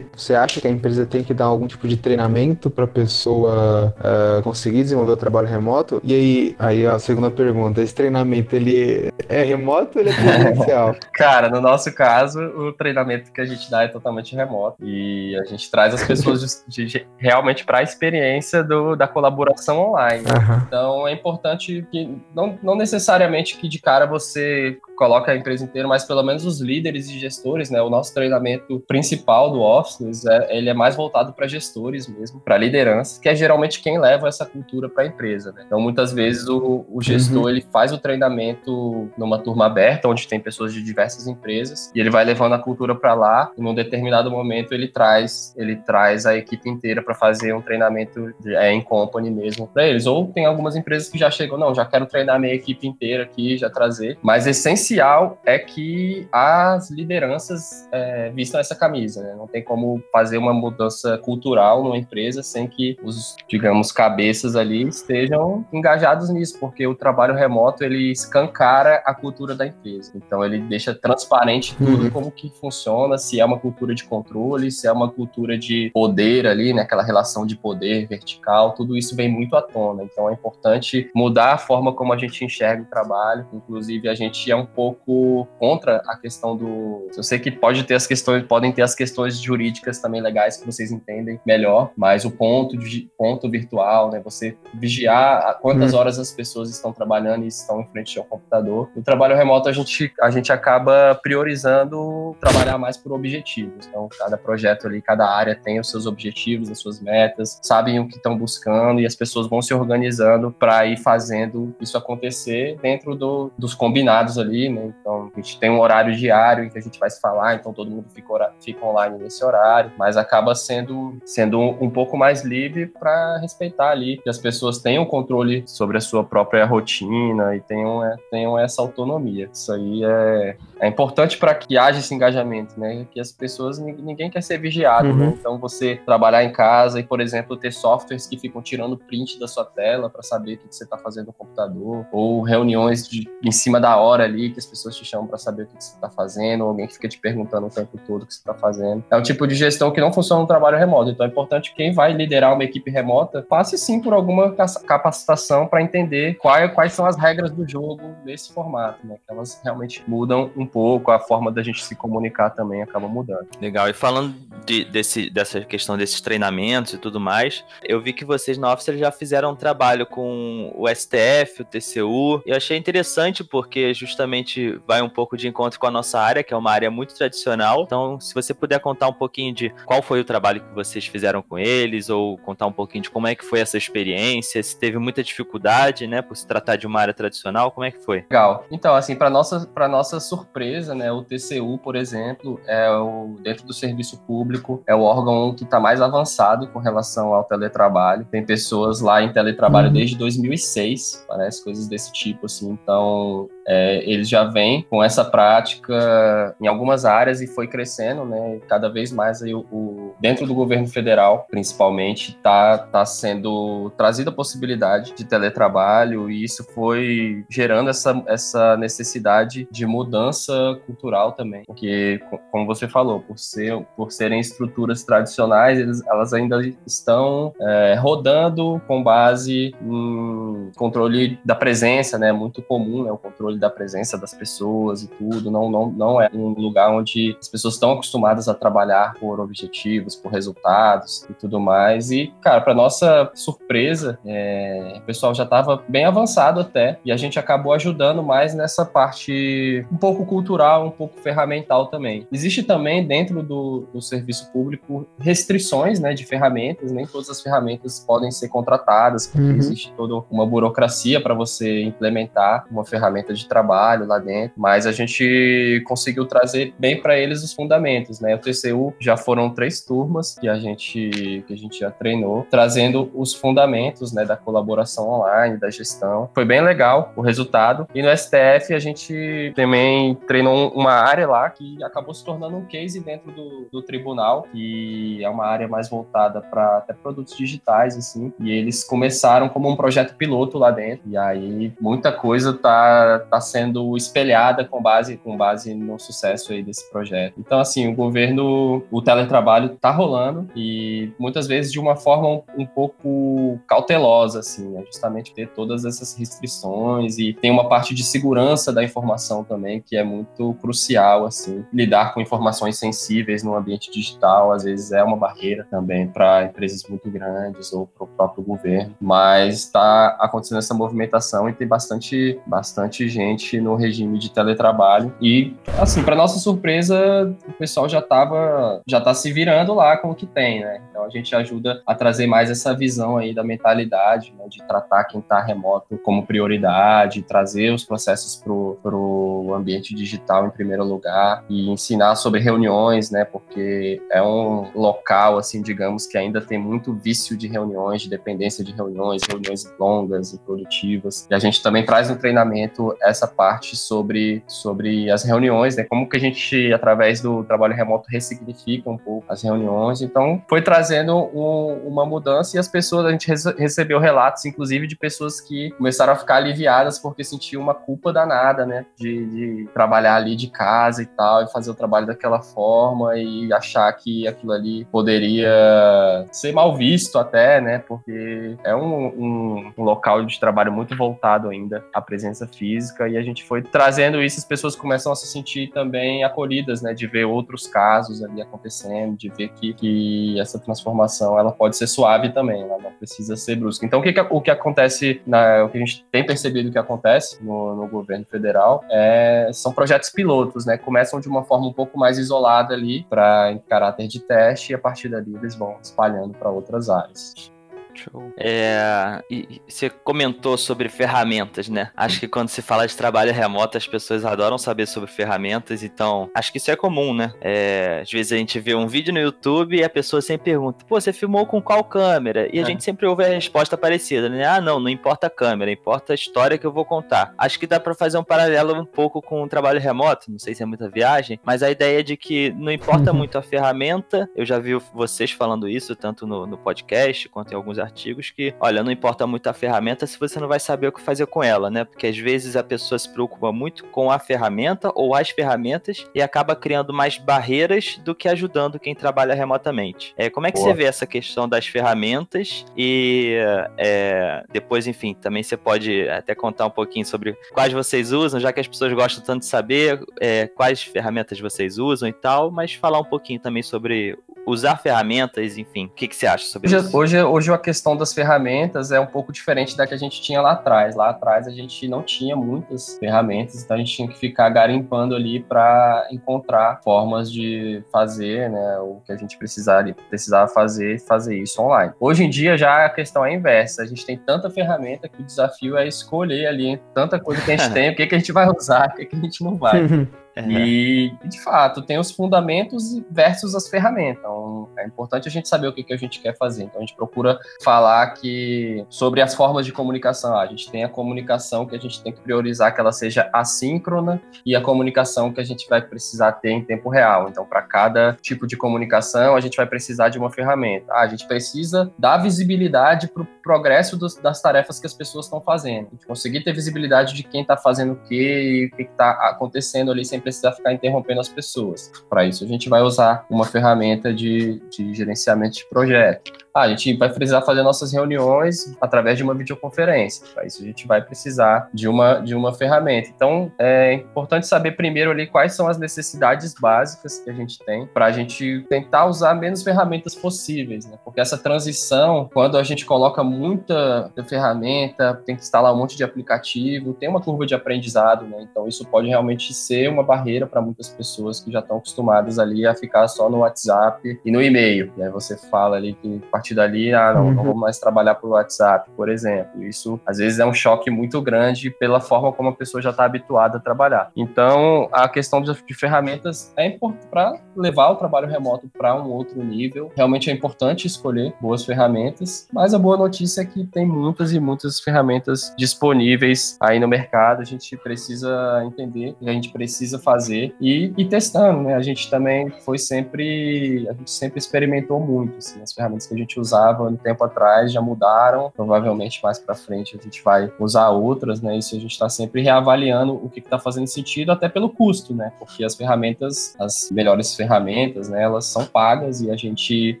você acha que a empresa tem que dar algum tipo de treinamento para a pessoa uh, conseguir desenvolver o trabalho remoto? E aí, aí a segunda pergunta, esse treinamento ele é remoto ou ele é presencial? Cara, no nosso caso, o treinamento que a gente dá é totalmente remoto e a gente traz as pessoas de, de, realmente para a experiência do, da colaboração online. Uhum. Então é importante que não, não necessariamente que de cara você coloque a empresa inteira, mas pelo menos os líderes e gestores gestores, né? O nosso treinamento principal do Office, é, ele é mais voltado para gestores mesmo, para liderança, que é geralmente quem leva essa cultura para a empresa, né? Então, muitas vezes o, o gestor uhum. ele faz o treinamento numa turma aberta, onde tem pessoas de diversas empresas, e ele vai levando a cultura para lá. E num determinado momento ele traz, ele traz a equipe inteira para fazer um treinamento de, é, em company mesmo para eles. Ou tem algumas empresas que já chegam, não, já quero treinar minha equipe inteira aqui, já trazer. Mas essencial é que as lideranças lideranças é, vistam essa camisa. Né? Não tem como fazer uma mudança cultural numa empresa sem que os, digamos, cabeças ali estejam engajados nisso, porque o trabalho remoto ele escancara a cultura da empresa. Então ele deixa transparente tudo uhum. como que funciona, se é uma cultura de controle, se é uma cultura de poder ali, né? Aquela relação de poder vertical, tudo isso vem muito à tona. Então é importante mudar a forma como a gente enxerga o trabalho. Inclusive a gente é um pouco contra a questão do. Eu sei que pode ter as questões, podem ter as questões jurídicas também legais que vocês entendem melhor, mas o ponto de ponto virtual, né? Você vigiar quantas hum. horas as pessoas estão trabalhando e estão em frente ao computador. No trabalho remoto a gente a gente acaba priorizando trabalhar mais por objetivos. Então cada projeto ali, cada área tem os seus objetivos, as suas metas, sabem o que estão buscando e as pessoas vão se organizando para ir fazendo isso acontecer dentro do, dos combinados ali, né? Então a gente tem um horário diário em que a gente vai se falar, então todo mundo fica, fica online nesse horário, mas acaba sendo, sendo um, um pouco mais livre para respeitar ali que as pessoas tenham controle sobre a sua própria rotina e tenham, é, tenham essa autonomia. Isso aí é, é importante para que haja esse engajamento, né? Que as pessoas, ninguém quer ser vigiado, né? uhum. né? Então você trabalhar em casa e, por exemplo, ter softwares que ficam tirando print da sua tela para saber o que você está fazendo no computador, ou reuniões de, em cima da hora ali que as pessoas te chamam para saber o que você está fazendo, ou alguém que fica te perguntando o tempo todo o que você está fazendo. É um tipo de gestão que não funciona no trabalho remoto. Então é importante que quem vai liderar uma equipe remota passe sim por alguma capacitação para entender quais, quais são as regras do jogo nesse formato, né? Que elas realmente mudam um pouco, a forma da gente se comunicar também acaba mudando. Legal. E falando de, desse, dessa questão desses treinamentos e tudo mais, eu vi que vocês na Officer já fizeram um trabalho com o STF, o TCU. Eu achei interessante porque justamente vai um pouco de encontro com a nossa área, que é uma área muito tradicional. Então, se você puder contar um pouquinho de qual foi o trabalho que vocês fizeram com eles, ou contar um pouquinho de como é que foi essa experiência, se teve muita dificuldade, né, por se tratar de uma área tradicional, como é que foi? Legal. Então, assim, para nossa para nossa surpresa, né, o TCU, por exemplo, é o dentro do serviço público, é o órgão que está mais avançado com relação ao teletrabalho. Tem pessoas lá em teletrabalho uhum. desde 2006, parece coisas desse tipo, assim. Então, é, eles já vêm com essa prática em algumas áreas e foi crescendo, né? Cada vez mais aí o, o dentro do governo federal, principalmente, está tá sendo trazida a possibilidade de teletrabalho e isso foi gerando essa, essa necessidade de mudança cultural também, porque como você falou, por ser por serem estruturas tradicionais, eles, elas ainda estão é, rodando com base em controle da presença, né? Muito comum, né? O controle da presença das pessoas e tudo. Não, não, não é um lugar onde as pessoas estão acostumadas a trabalhar por objetivos, por resultados e tudo mais. E, cara, para nossa surpresa, é, o pessoal já estava bem avançado até e a gente acabou ajudando mais nessa parte um pouco cultural, um pouco ferramental também. Existe também dentro do, do serviço público restrições, né, de ferramentas. Nem todas as ferramentas podem ser contratadas, porque uhum. existe toda uma burocracia para você implementar uma ferramenta de trabalho lá dentro, mas a gente conseguiu trazer bem para eles os fundamentos, né? O TCU já foram três turmas que a gente que a gente já treinou, trazendo os fundamentos, né, da colaboração online, da gestão. Foi bem legal o resultado. E no STF a gente também treinou uma área lá que acabou se tornando um case dentro do, do tribunal, que é uma área mais voltada para até produtos digitais assim. E eles começaram como um projeto piloto lá dentro. E aí muita coisa tá, tá sendo espelhada com base, com base no sucesso aí desse projeto. Então, assim, o governo, o teletrabalho está rolando e muitas vezes de uma forma um, um pouco cautelosa, assim, né? justamente ter todas essas restrições e tem uma parte de segurança da informação também que é muito crucial, assim, lidar com informações sensíveis no ambiente digital às vezes é uma barreira também para empresas muito grandes ou para o próprio governo, mas está acontecendo essa movimentação e tem bastante, bastante gente gente no regime de teletrabalho. E, assim, para nossa surpresa, o pessoal já estava, já tá se virando lá com o que tem, né? A gente ajuda a trazer mais essa visão aí da mentalidade, né? de tratar quem está remoto como prioridade, trazer os processos pro, pro ambiente digital em primeiro lugar e ensinar sobre reuniões, né? Porque é um local, assim, digamos, que ainda tem muito vício de reuniões, de dependência de reuniões, reuniões longas e produtivas. E a gente também traz no treinamento essa parte sobre, sobre as reuniões, né? Como que a gente, através do trabalho remoto, ressignifica um pouco as reuniões. Então, foi trazendo um, uma mudança e as pessoas, a gente recebeu relatos, inclusive, de pessoas que começaram a ficar aliviadas porque sentiam uma culpa danada, né? De, de trabalhar ali de casa e tal, e fazer o trabalho daquela forma e achar que aquilo ali poderia ser mal visto até, né? Porque é um, um, um local de trabalho muito voltado ainda à presença física e a gente foi trazendo isso, as pessoas começam a se sentir também acolhidas, né? De ver outros casos ali acontecendo, de ver que, que essa transformação ela pode ser suave também, ela não precisa ser brusca. Então, o que, que o que acontece, na, o que a gente tem percebido que acontece no, no governo federal é, são projetos pilotos, né? Começam de uma forma um pouco mais isolada ali, para em caráter de teste, e a partir dali eles vão espalhando para outras áreas. Show. É, e você comentou sobre ferramentas, né? Acho que quando se fala de trabalho remoto, as pessoas adoram saber sobre ferramentas, então acho que isso é comum, né? É, às vezes a gente vê um vídeo no YouTube e a pessoa sempre pergunta: pô, você filmou com qual câmera? E a é. gente sempre ouve a resposta parecida, né? Ah, não, não importa a câmera, importa a história que eu vou contar. Acho que dá para fazer um paralelo um pouco com o trabalho remoto, não sei se é muita viagem, mas a ideia é de que não importa muito a ferramenta, eu já vi vocês falando isso tanto no, no podcast quanto em alguns artigos que, olha, não importa muito a ferramenta se você não vai saber o que fazer com ela, né? Porque às vezes a pessoa se preocupa muito com a ferramenta ou as ferramentas e acaba criando mais barreiras do que ajudando quem trabalha remotamente. É, como é que Boa. você vê essa questão das ferramentas e é, depois, enfim, também você pode até contar um pouquinho sobre quais vocês usam, já que as pessoas gostam tanto de saber é, quais ferramentas vocês usam e tal, mas falar um pouquinho também sobre usar ferramentas, enfim. O que, que você acha sobre hoje, isso? Hoje, hoje a questão das ferramentas é um pouco diferente da que a gente tinha lá atrás. Lá atrás a gente não tinha muitas ferramentas, então a gente tinha que ficar garimpando ali para encontrar formas de fazer, né, o que a gente precisaria, precisava fazer, fazer isso online. Hoje em dia já a questão é inversa. A gente tem tanta ferramenta que o desafio é escolher ali tanta coisa que a gente tem, o que, que a gente vai usar, o que, que a gente não vai. Uhum. E, de fato, tem os fundamentos versus as ferramentas. Então, é importante a gente saber o que, que a gente quer fazer. Então, a gente procura falar que sobre as formas de comunicação. a gente tem a comunicação que a gente tem que priorizar que ela seja assíncrona e a comunicação que a gente vai precisar ter em tempo real. Então, para cada tipo de comunicação, a gente vai precisar de uma ferramenta. Ah, a gente precisa dar visibilidade para o progresso dos, das tarefas que as pessoas estão fazendo. A gente conseguir ter visibilidade de quem está fazendo o quê e o que está acontecendo ali sem precisar ficar interrompendo as pessoas. Para isso, a gente vai usar uma ferramenta de, de gerenciamento de projeto. Ah, a gente vai precisar fazer nossas reuniões através de uma videoconferência. Para isso, a gente vai precisar de uma, de uma ferramenta. Então, é importante saber primeiro ali quais são as necessidades básicas que a gente tem para a gente tentar usar menos ferramentas possíveis, né? Porque essa transição, quando a gente coloca muita ferramenta, tem que instalar um monte de aplicativo, tem uma curva de aprendizado, né? Então, isso pode realmente ser uma barreira para muitas pessoas que já estão acostumadas ali a ficar só no WhatsApp e no e-mail. E aí você fala ali que a partir dali, ah, não, uhum. não vou mais trabalhar por WhatsApp, por exemplo. Isso às vezes é um choque muito grande pela forma como a pessoa já está habituada a trabalhar. Então, a questão de, de ferramentas é importante para levar o trabalho remoto para um outro nível. Realmente é importante escolher boas ferramentas, mas a boa notícia é que tem muitas e muitas ferramentas disponíveis aí no mercado. A gente precisa entender que a gente precisa fazer e ir testando, né? A gente também foi sempre, a gente sempre experimentou muito, assim, as ferramentas que a gente usava um tempo atrás já mudaram, provavelmente mais para frente a gente vai usar outras, né? Isso a gente está sempre reavaliando o que está fazendo sentido, até pelo custo, né? Porque as ferramentas, as melhores ferramentas, né? Elas são pagas e a gente,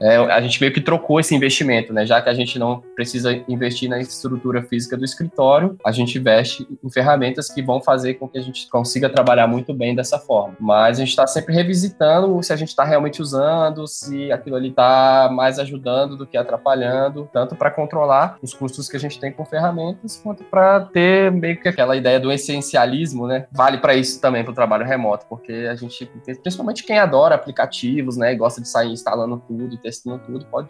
é, a gente meio que trocou esse investimento, né? Já que a gente não precisa investir na estrutura física do escritório, a gente investe em ferramentas que vão fazer com que a gente consiga trabalhar muito bem dessa forma. Mas a gente está sempre revisitando se a gente está realmente usando, se aquilo ali está mais ajudando do que atrapalhando, tanto para controlar os custos que a gente tem com ferramentas, quanto para ter meio que aquela ideia do essencialismo, né? Vale para isso também para o trabalho remoto, porque a gente, principalmente quem adora aplicativos, né, e gosta de sair instalando tudo e testando tudo, pode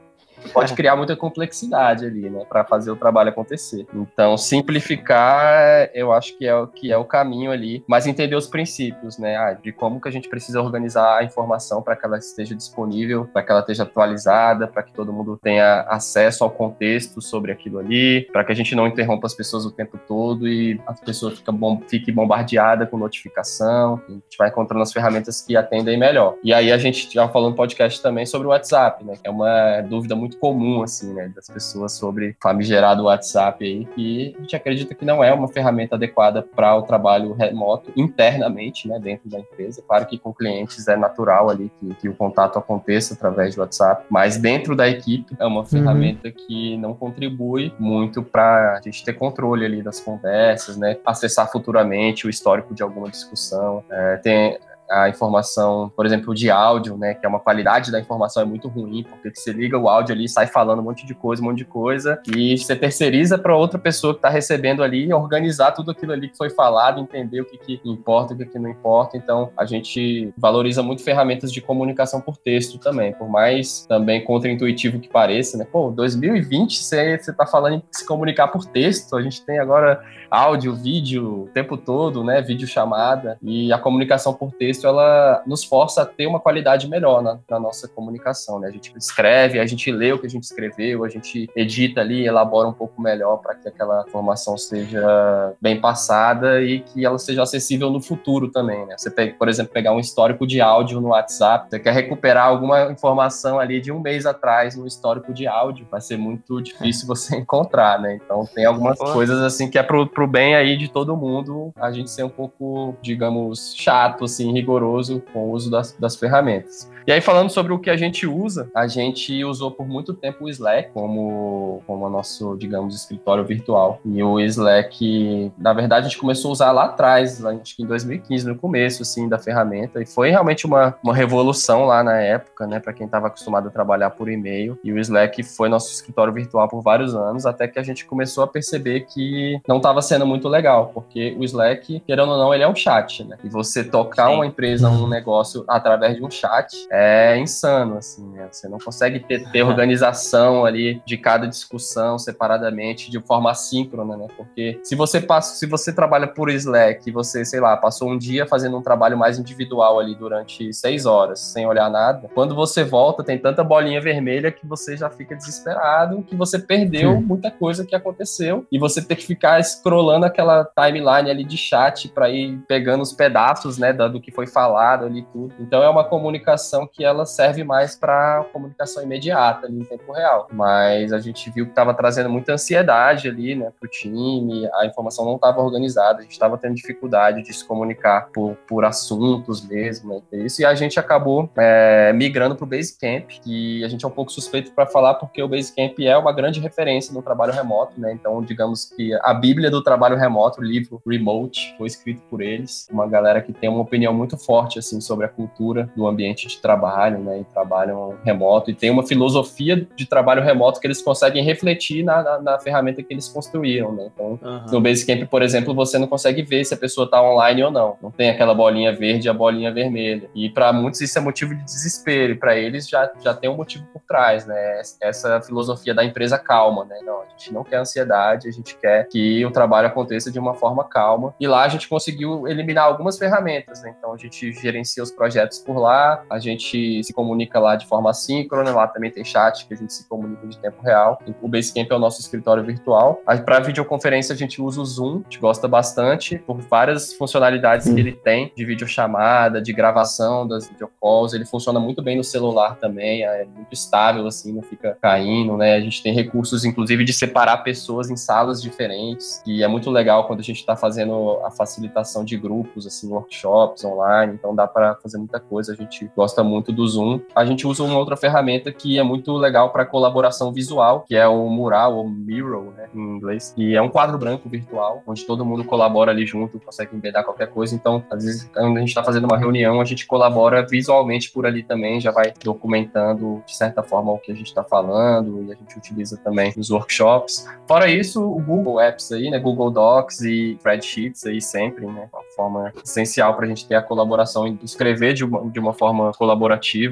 pode é. criar muita complexidade ali, né, para fazer o trabalho acontecer. Então, simplificar, eu acho que é o que é o caminho ali, mas entender os princípios, né, ah, de como que a gente precisa organizar a informação para que ela esteja disponível, para que ela esteja atualizada, para que todo mundo tenha acesso ao contexto sobre aquilo ali, para que a gente não interrompa as pessoas o tempo todo e as pessoas fiquem bom, fique bombardeada com notificação. A gente vai encontrando as ferramentas que atendem melhor. E aí a gente já falou no podcast também sobre o WhatsApp, né, que é uma dúvida muito comum assim, né, das pessoas sobre famigerado WhatsApp aí, que a gente acredita que não é uma ferramenta adequada para o trabalho remoto internamente, né, dentro da empresa. Claro que com clientes é natural ali que, que o contato aconteça através do WhatsApp, mas dentro da equipe é uma uhum. ferramenta que não contribui muito para a gente ter controle ali das conversas, né, acessar futuramente o histórico de alguma discussão. É, tem a informação, por exemplo, de áudio, né, que é uma qualidade da informação é muito ruim, porque você liga o áudio ali sai falando um monte de coisa, um monte de coisa, e você terceiriza para outra pessoa que está recebendo ali organizar tudo aquilo ali que foi falado, entender o que, que importa, o que, que não importa. Então, a gente valoriza muito ferramentas de comunicação por texto também, por mais também contra-intuitivo que pareça, né? Pô, 2020 você está falando em se comunicar por texto, a gente tem agora áudio, vídeo o tempo todo, né? Vídeo chamada, e a comunicação por texto texto ela nos força a ter uma qualidade melhor na, na, nossa comunicação, né? A gente escreve, a gente lê o que a gente escreveu, a gente edita ali, elabora um pouco melhor para que aquela informação seja bem passada e que ela seja acessível no futuro também, né? Você pega, por exemplo, pegar um histórico de áudio no WhatsApp, você quer recuperar alguma informação ali de um mês atrás no histórico de áudio, vai ser muito difícil você encontrar, né? Então tem algumas coisas assim que é pro, pro bem aí de todo mundo, a gente ser um pouco, digamos, chato, assim, rigoroso com o uso das, das ferramentas. E aí, falando sobre o que a gente usa, a gente usou por muito tempo o Slack como, como nosso, digamos, escritório virtual. E o Slack, na verdade, a gente começou a usar lá atrás, acho que em 2015, no começo, assim, da ferramenta. E foi realmente uma, uma revolução lá na época, né, para quem estava acostumado a trabalhar por e-mail. E o Slack foi nosso escritório virtual por vários anos, até que a gente começou a perceber que não estava sendo muito legal, porque o Slack, querendo ou não, ele é um chat, né? E você tocar Sim. uma empresa, um negócio através de um chat, é insano, assim, né? Você não consegue ter, ter organização ali de cada discussão separadamente, de forma assíncrona, né? Porque se você passa, se você trabalha por Slack e você, sei lá, passou um dia fazendo um trabalho mais individual ali durante seis horas, sem olhar nada, quando você volta, tem tanta bolinha vermelha que você já fica desesperado, que você perdeu muita coisa que aconteceu e você tem que ficar scrollando aquela timeline ali de chat para ir pegando os pedaços, né, do que foi falado ali tudo. Então é uma comunicação que ela serve mais para comunicação imediata ali em tempo real. Mas a gente viu que estava trazendo muita ansiedade ali, né, pro time, a informação não estava organizada, a gente estava tendo dificuldade de se comunicar por, por assuntos mesmo, né, isso, e a gente acabou é, migrando pro Basecamp, que a gente é um pouco suspeito para falar porque o Basecamp é uma grande referência no trabalho remoto, né, então digamos que a bíblia do trabalho remoto, o livro Remote, foi escrito por eles, uma galera que tem uma opinião muito forte assim sobre a cultura do ambiente de trabalho, né, e trabalham remoto e tem uma filosofia de trabalho remoto que eles conseguem refletir na, na, na ferramenta que eles construíram, né? Então, uhum. no Basecamp, por exemplo, você não consegue ver se a pessoa está online ou não. Não tem aquela bolinha verde e a bolinha vermelha. E para muitos isso é motivo de desespero, e para eles já, já tem um motivo por trás, né? Essa filosofia da empresa calma, né? Não, a gente não quer ansiedade, a gente quer que o trabalho aconteça de uma forma calma. E lá a gente conseguiu eliminar algumas ferramentas, né? Então, a gente gerencia os projetos por lá, a gente se comunica lá de forma assíncrona, lá também tem chat que a gente se comunica de tempo real. O Basecamp é o nosso escritório virtual. Para videoconferência a gente usa o Zoom, a gente gosta bastante por várias funcionalidades que ele tem, de videochamada, de gravação das videocalls, ele funciona muito bem no celular também, é muito estável assim, não fica caindo, né? A gente tem recursos inclusive de separar pessoas em salas diferentes, e é muito legal quando a gente está fazendo a facilitação de grupos, assim, workshops online online, então dá para fazer muita coisa. A gente gosta muito do Zoom. A gente usa uma outra ferramenta que é muito legal para colaboração visual, que é o Mural, ou Miro, né, em inglês. E é um quadro branco virtual, onde todo mundo colabora ali junto, consegue embedar qualquer coisa. Então, às vezes, quando a gente está fazendo uma reunião, a gente colabora visualmente por ali também, já vai documentando, de certa forma, o que a gente está falando, e a gente utiliza também nos workshops. Fora isso, o Google Apps aí, né, Google Docs e Spreadsheets aí sempre, né, uma forma essencial para a gente ter a colaboração em escrever de uma, de uma forma colaborativa,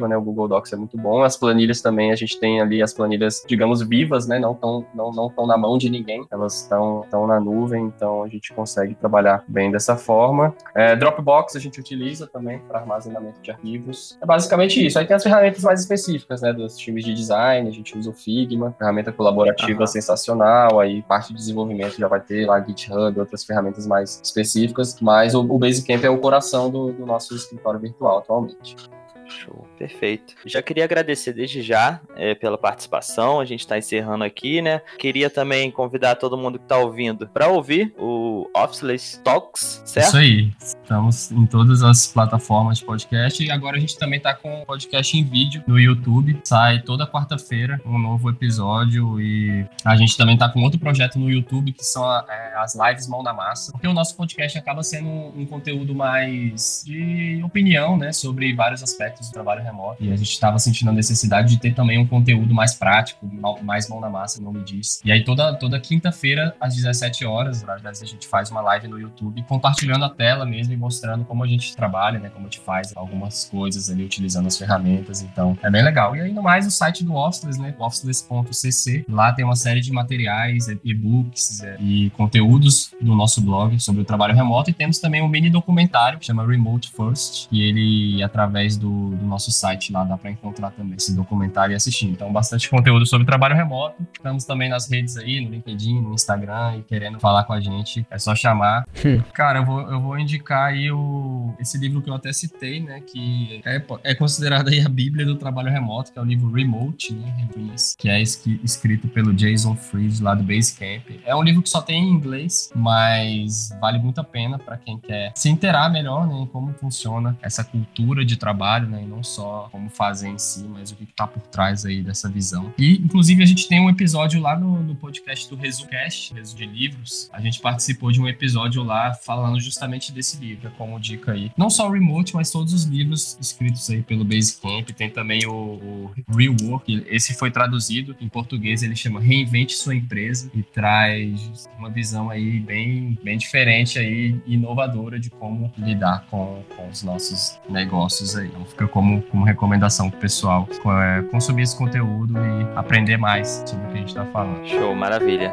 né? O Google Docs é muito bom. As planilhas também, a gente tem ali as planilhas, digamos, vivas, né? Não estão não, não tão na mão de ninguém, elas estão na nuvem, então a gente consegue trabalhar bem dessa forma. É, Dropbox a gente utiliza também para armazenamento de arquivos. É basicamente isso. Aí tem as ferramentas mais específicas, né? Dos times de design, a gente usa o Figma, ferramenta colaborativa uhum. sensacional, aí parte de desenvolvimento já vai ter lá GitHub, outras ferramentas mais específicas, mas o, o Basecamp é o coração do, do nosso escritório virtual atualmente. Show, perfeito. Já queria agradecer desde já é, pela participação. A gente está encerrando aqui, né? Queria também convidar todo mundo que está ouvindo para ouvir o Officeless Talks, certo? Isso aí. Estamos em todas as plataformas de podcast e agora a gente também está com o podcast em vídeo no YouTube. Sai toda quarta-feira um novo episódio e a gente também está com outro projeto no YouTube que são é, as lives mão na massa, porque o nosso podcast acaba sendo um conteúdo mais de opinião, né, sobre vários aspectos do trabalho remoto. E a gente estava sentindo a necessidade de ter também um conteúdo mais prático, mais mão na massa, no nome disso. E aí toda, toda quinta-feira, às 17 horas, às vezes a gente faz uma live no YouTube, compartilhando a tela mesmo e mostrando como a gente trabalha, né? Como a gente faz algumas coisas ali utilizando as ferramentas. Então, é bem legal. E no mais, o site do Officeless, né? Officeless.cc. Lá tem uma série de materiais, e-books é, e conteúdos do nosso blog sobre o trabalho remoto. E temos também um mini documentário que chama Remote First, que ele, através do do, nosso site lá, dá para encontrar também esse documentário e assistir. Então, bastante conteúdo sobre trabalho remoto. Estamos também nas redes aí, no LinkedIn, no Instagram, e querendo falar com a gente, é só chamar. Hum. Cara, eu vou, eu vou indicar aí o, esse livro que eu até citei, né, que é, é considerado aí a bíblia do trabalho remoto, que é o livro Remote, né, que é escrito pelo Jason Fried, lá do Basecamp. É um livro que só tem em inglês, mas vale muito a pena para quem quer se inteirar melhor, né, em como funciona essa cultura de trabalho, né, e não só como fazer em si, mas o que está por trás aí dessa visão. E, inclusive, a gente tem um episódio lá no, no podcast do ResuCast, Resu de Livros. A gente participou de um episódio lá falando justamente desse livro, como dica aí. Não só o Remote, mas todos os livros escritos aí pelo Basecamp. Tem também o, o Rework, esse foi traduzido em português, ele chama Reinvente Sua Empresa e traz uma visão aí bem, bem diferente aí, inovadora de como lidar com, com os nossos negócios aí. Então fica como, como recomendação pro pessoal é, consumir esse conteúdo e aprender mais sobre o que a gente está falando. Show, maravilha.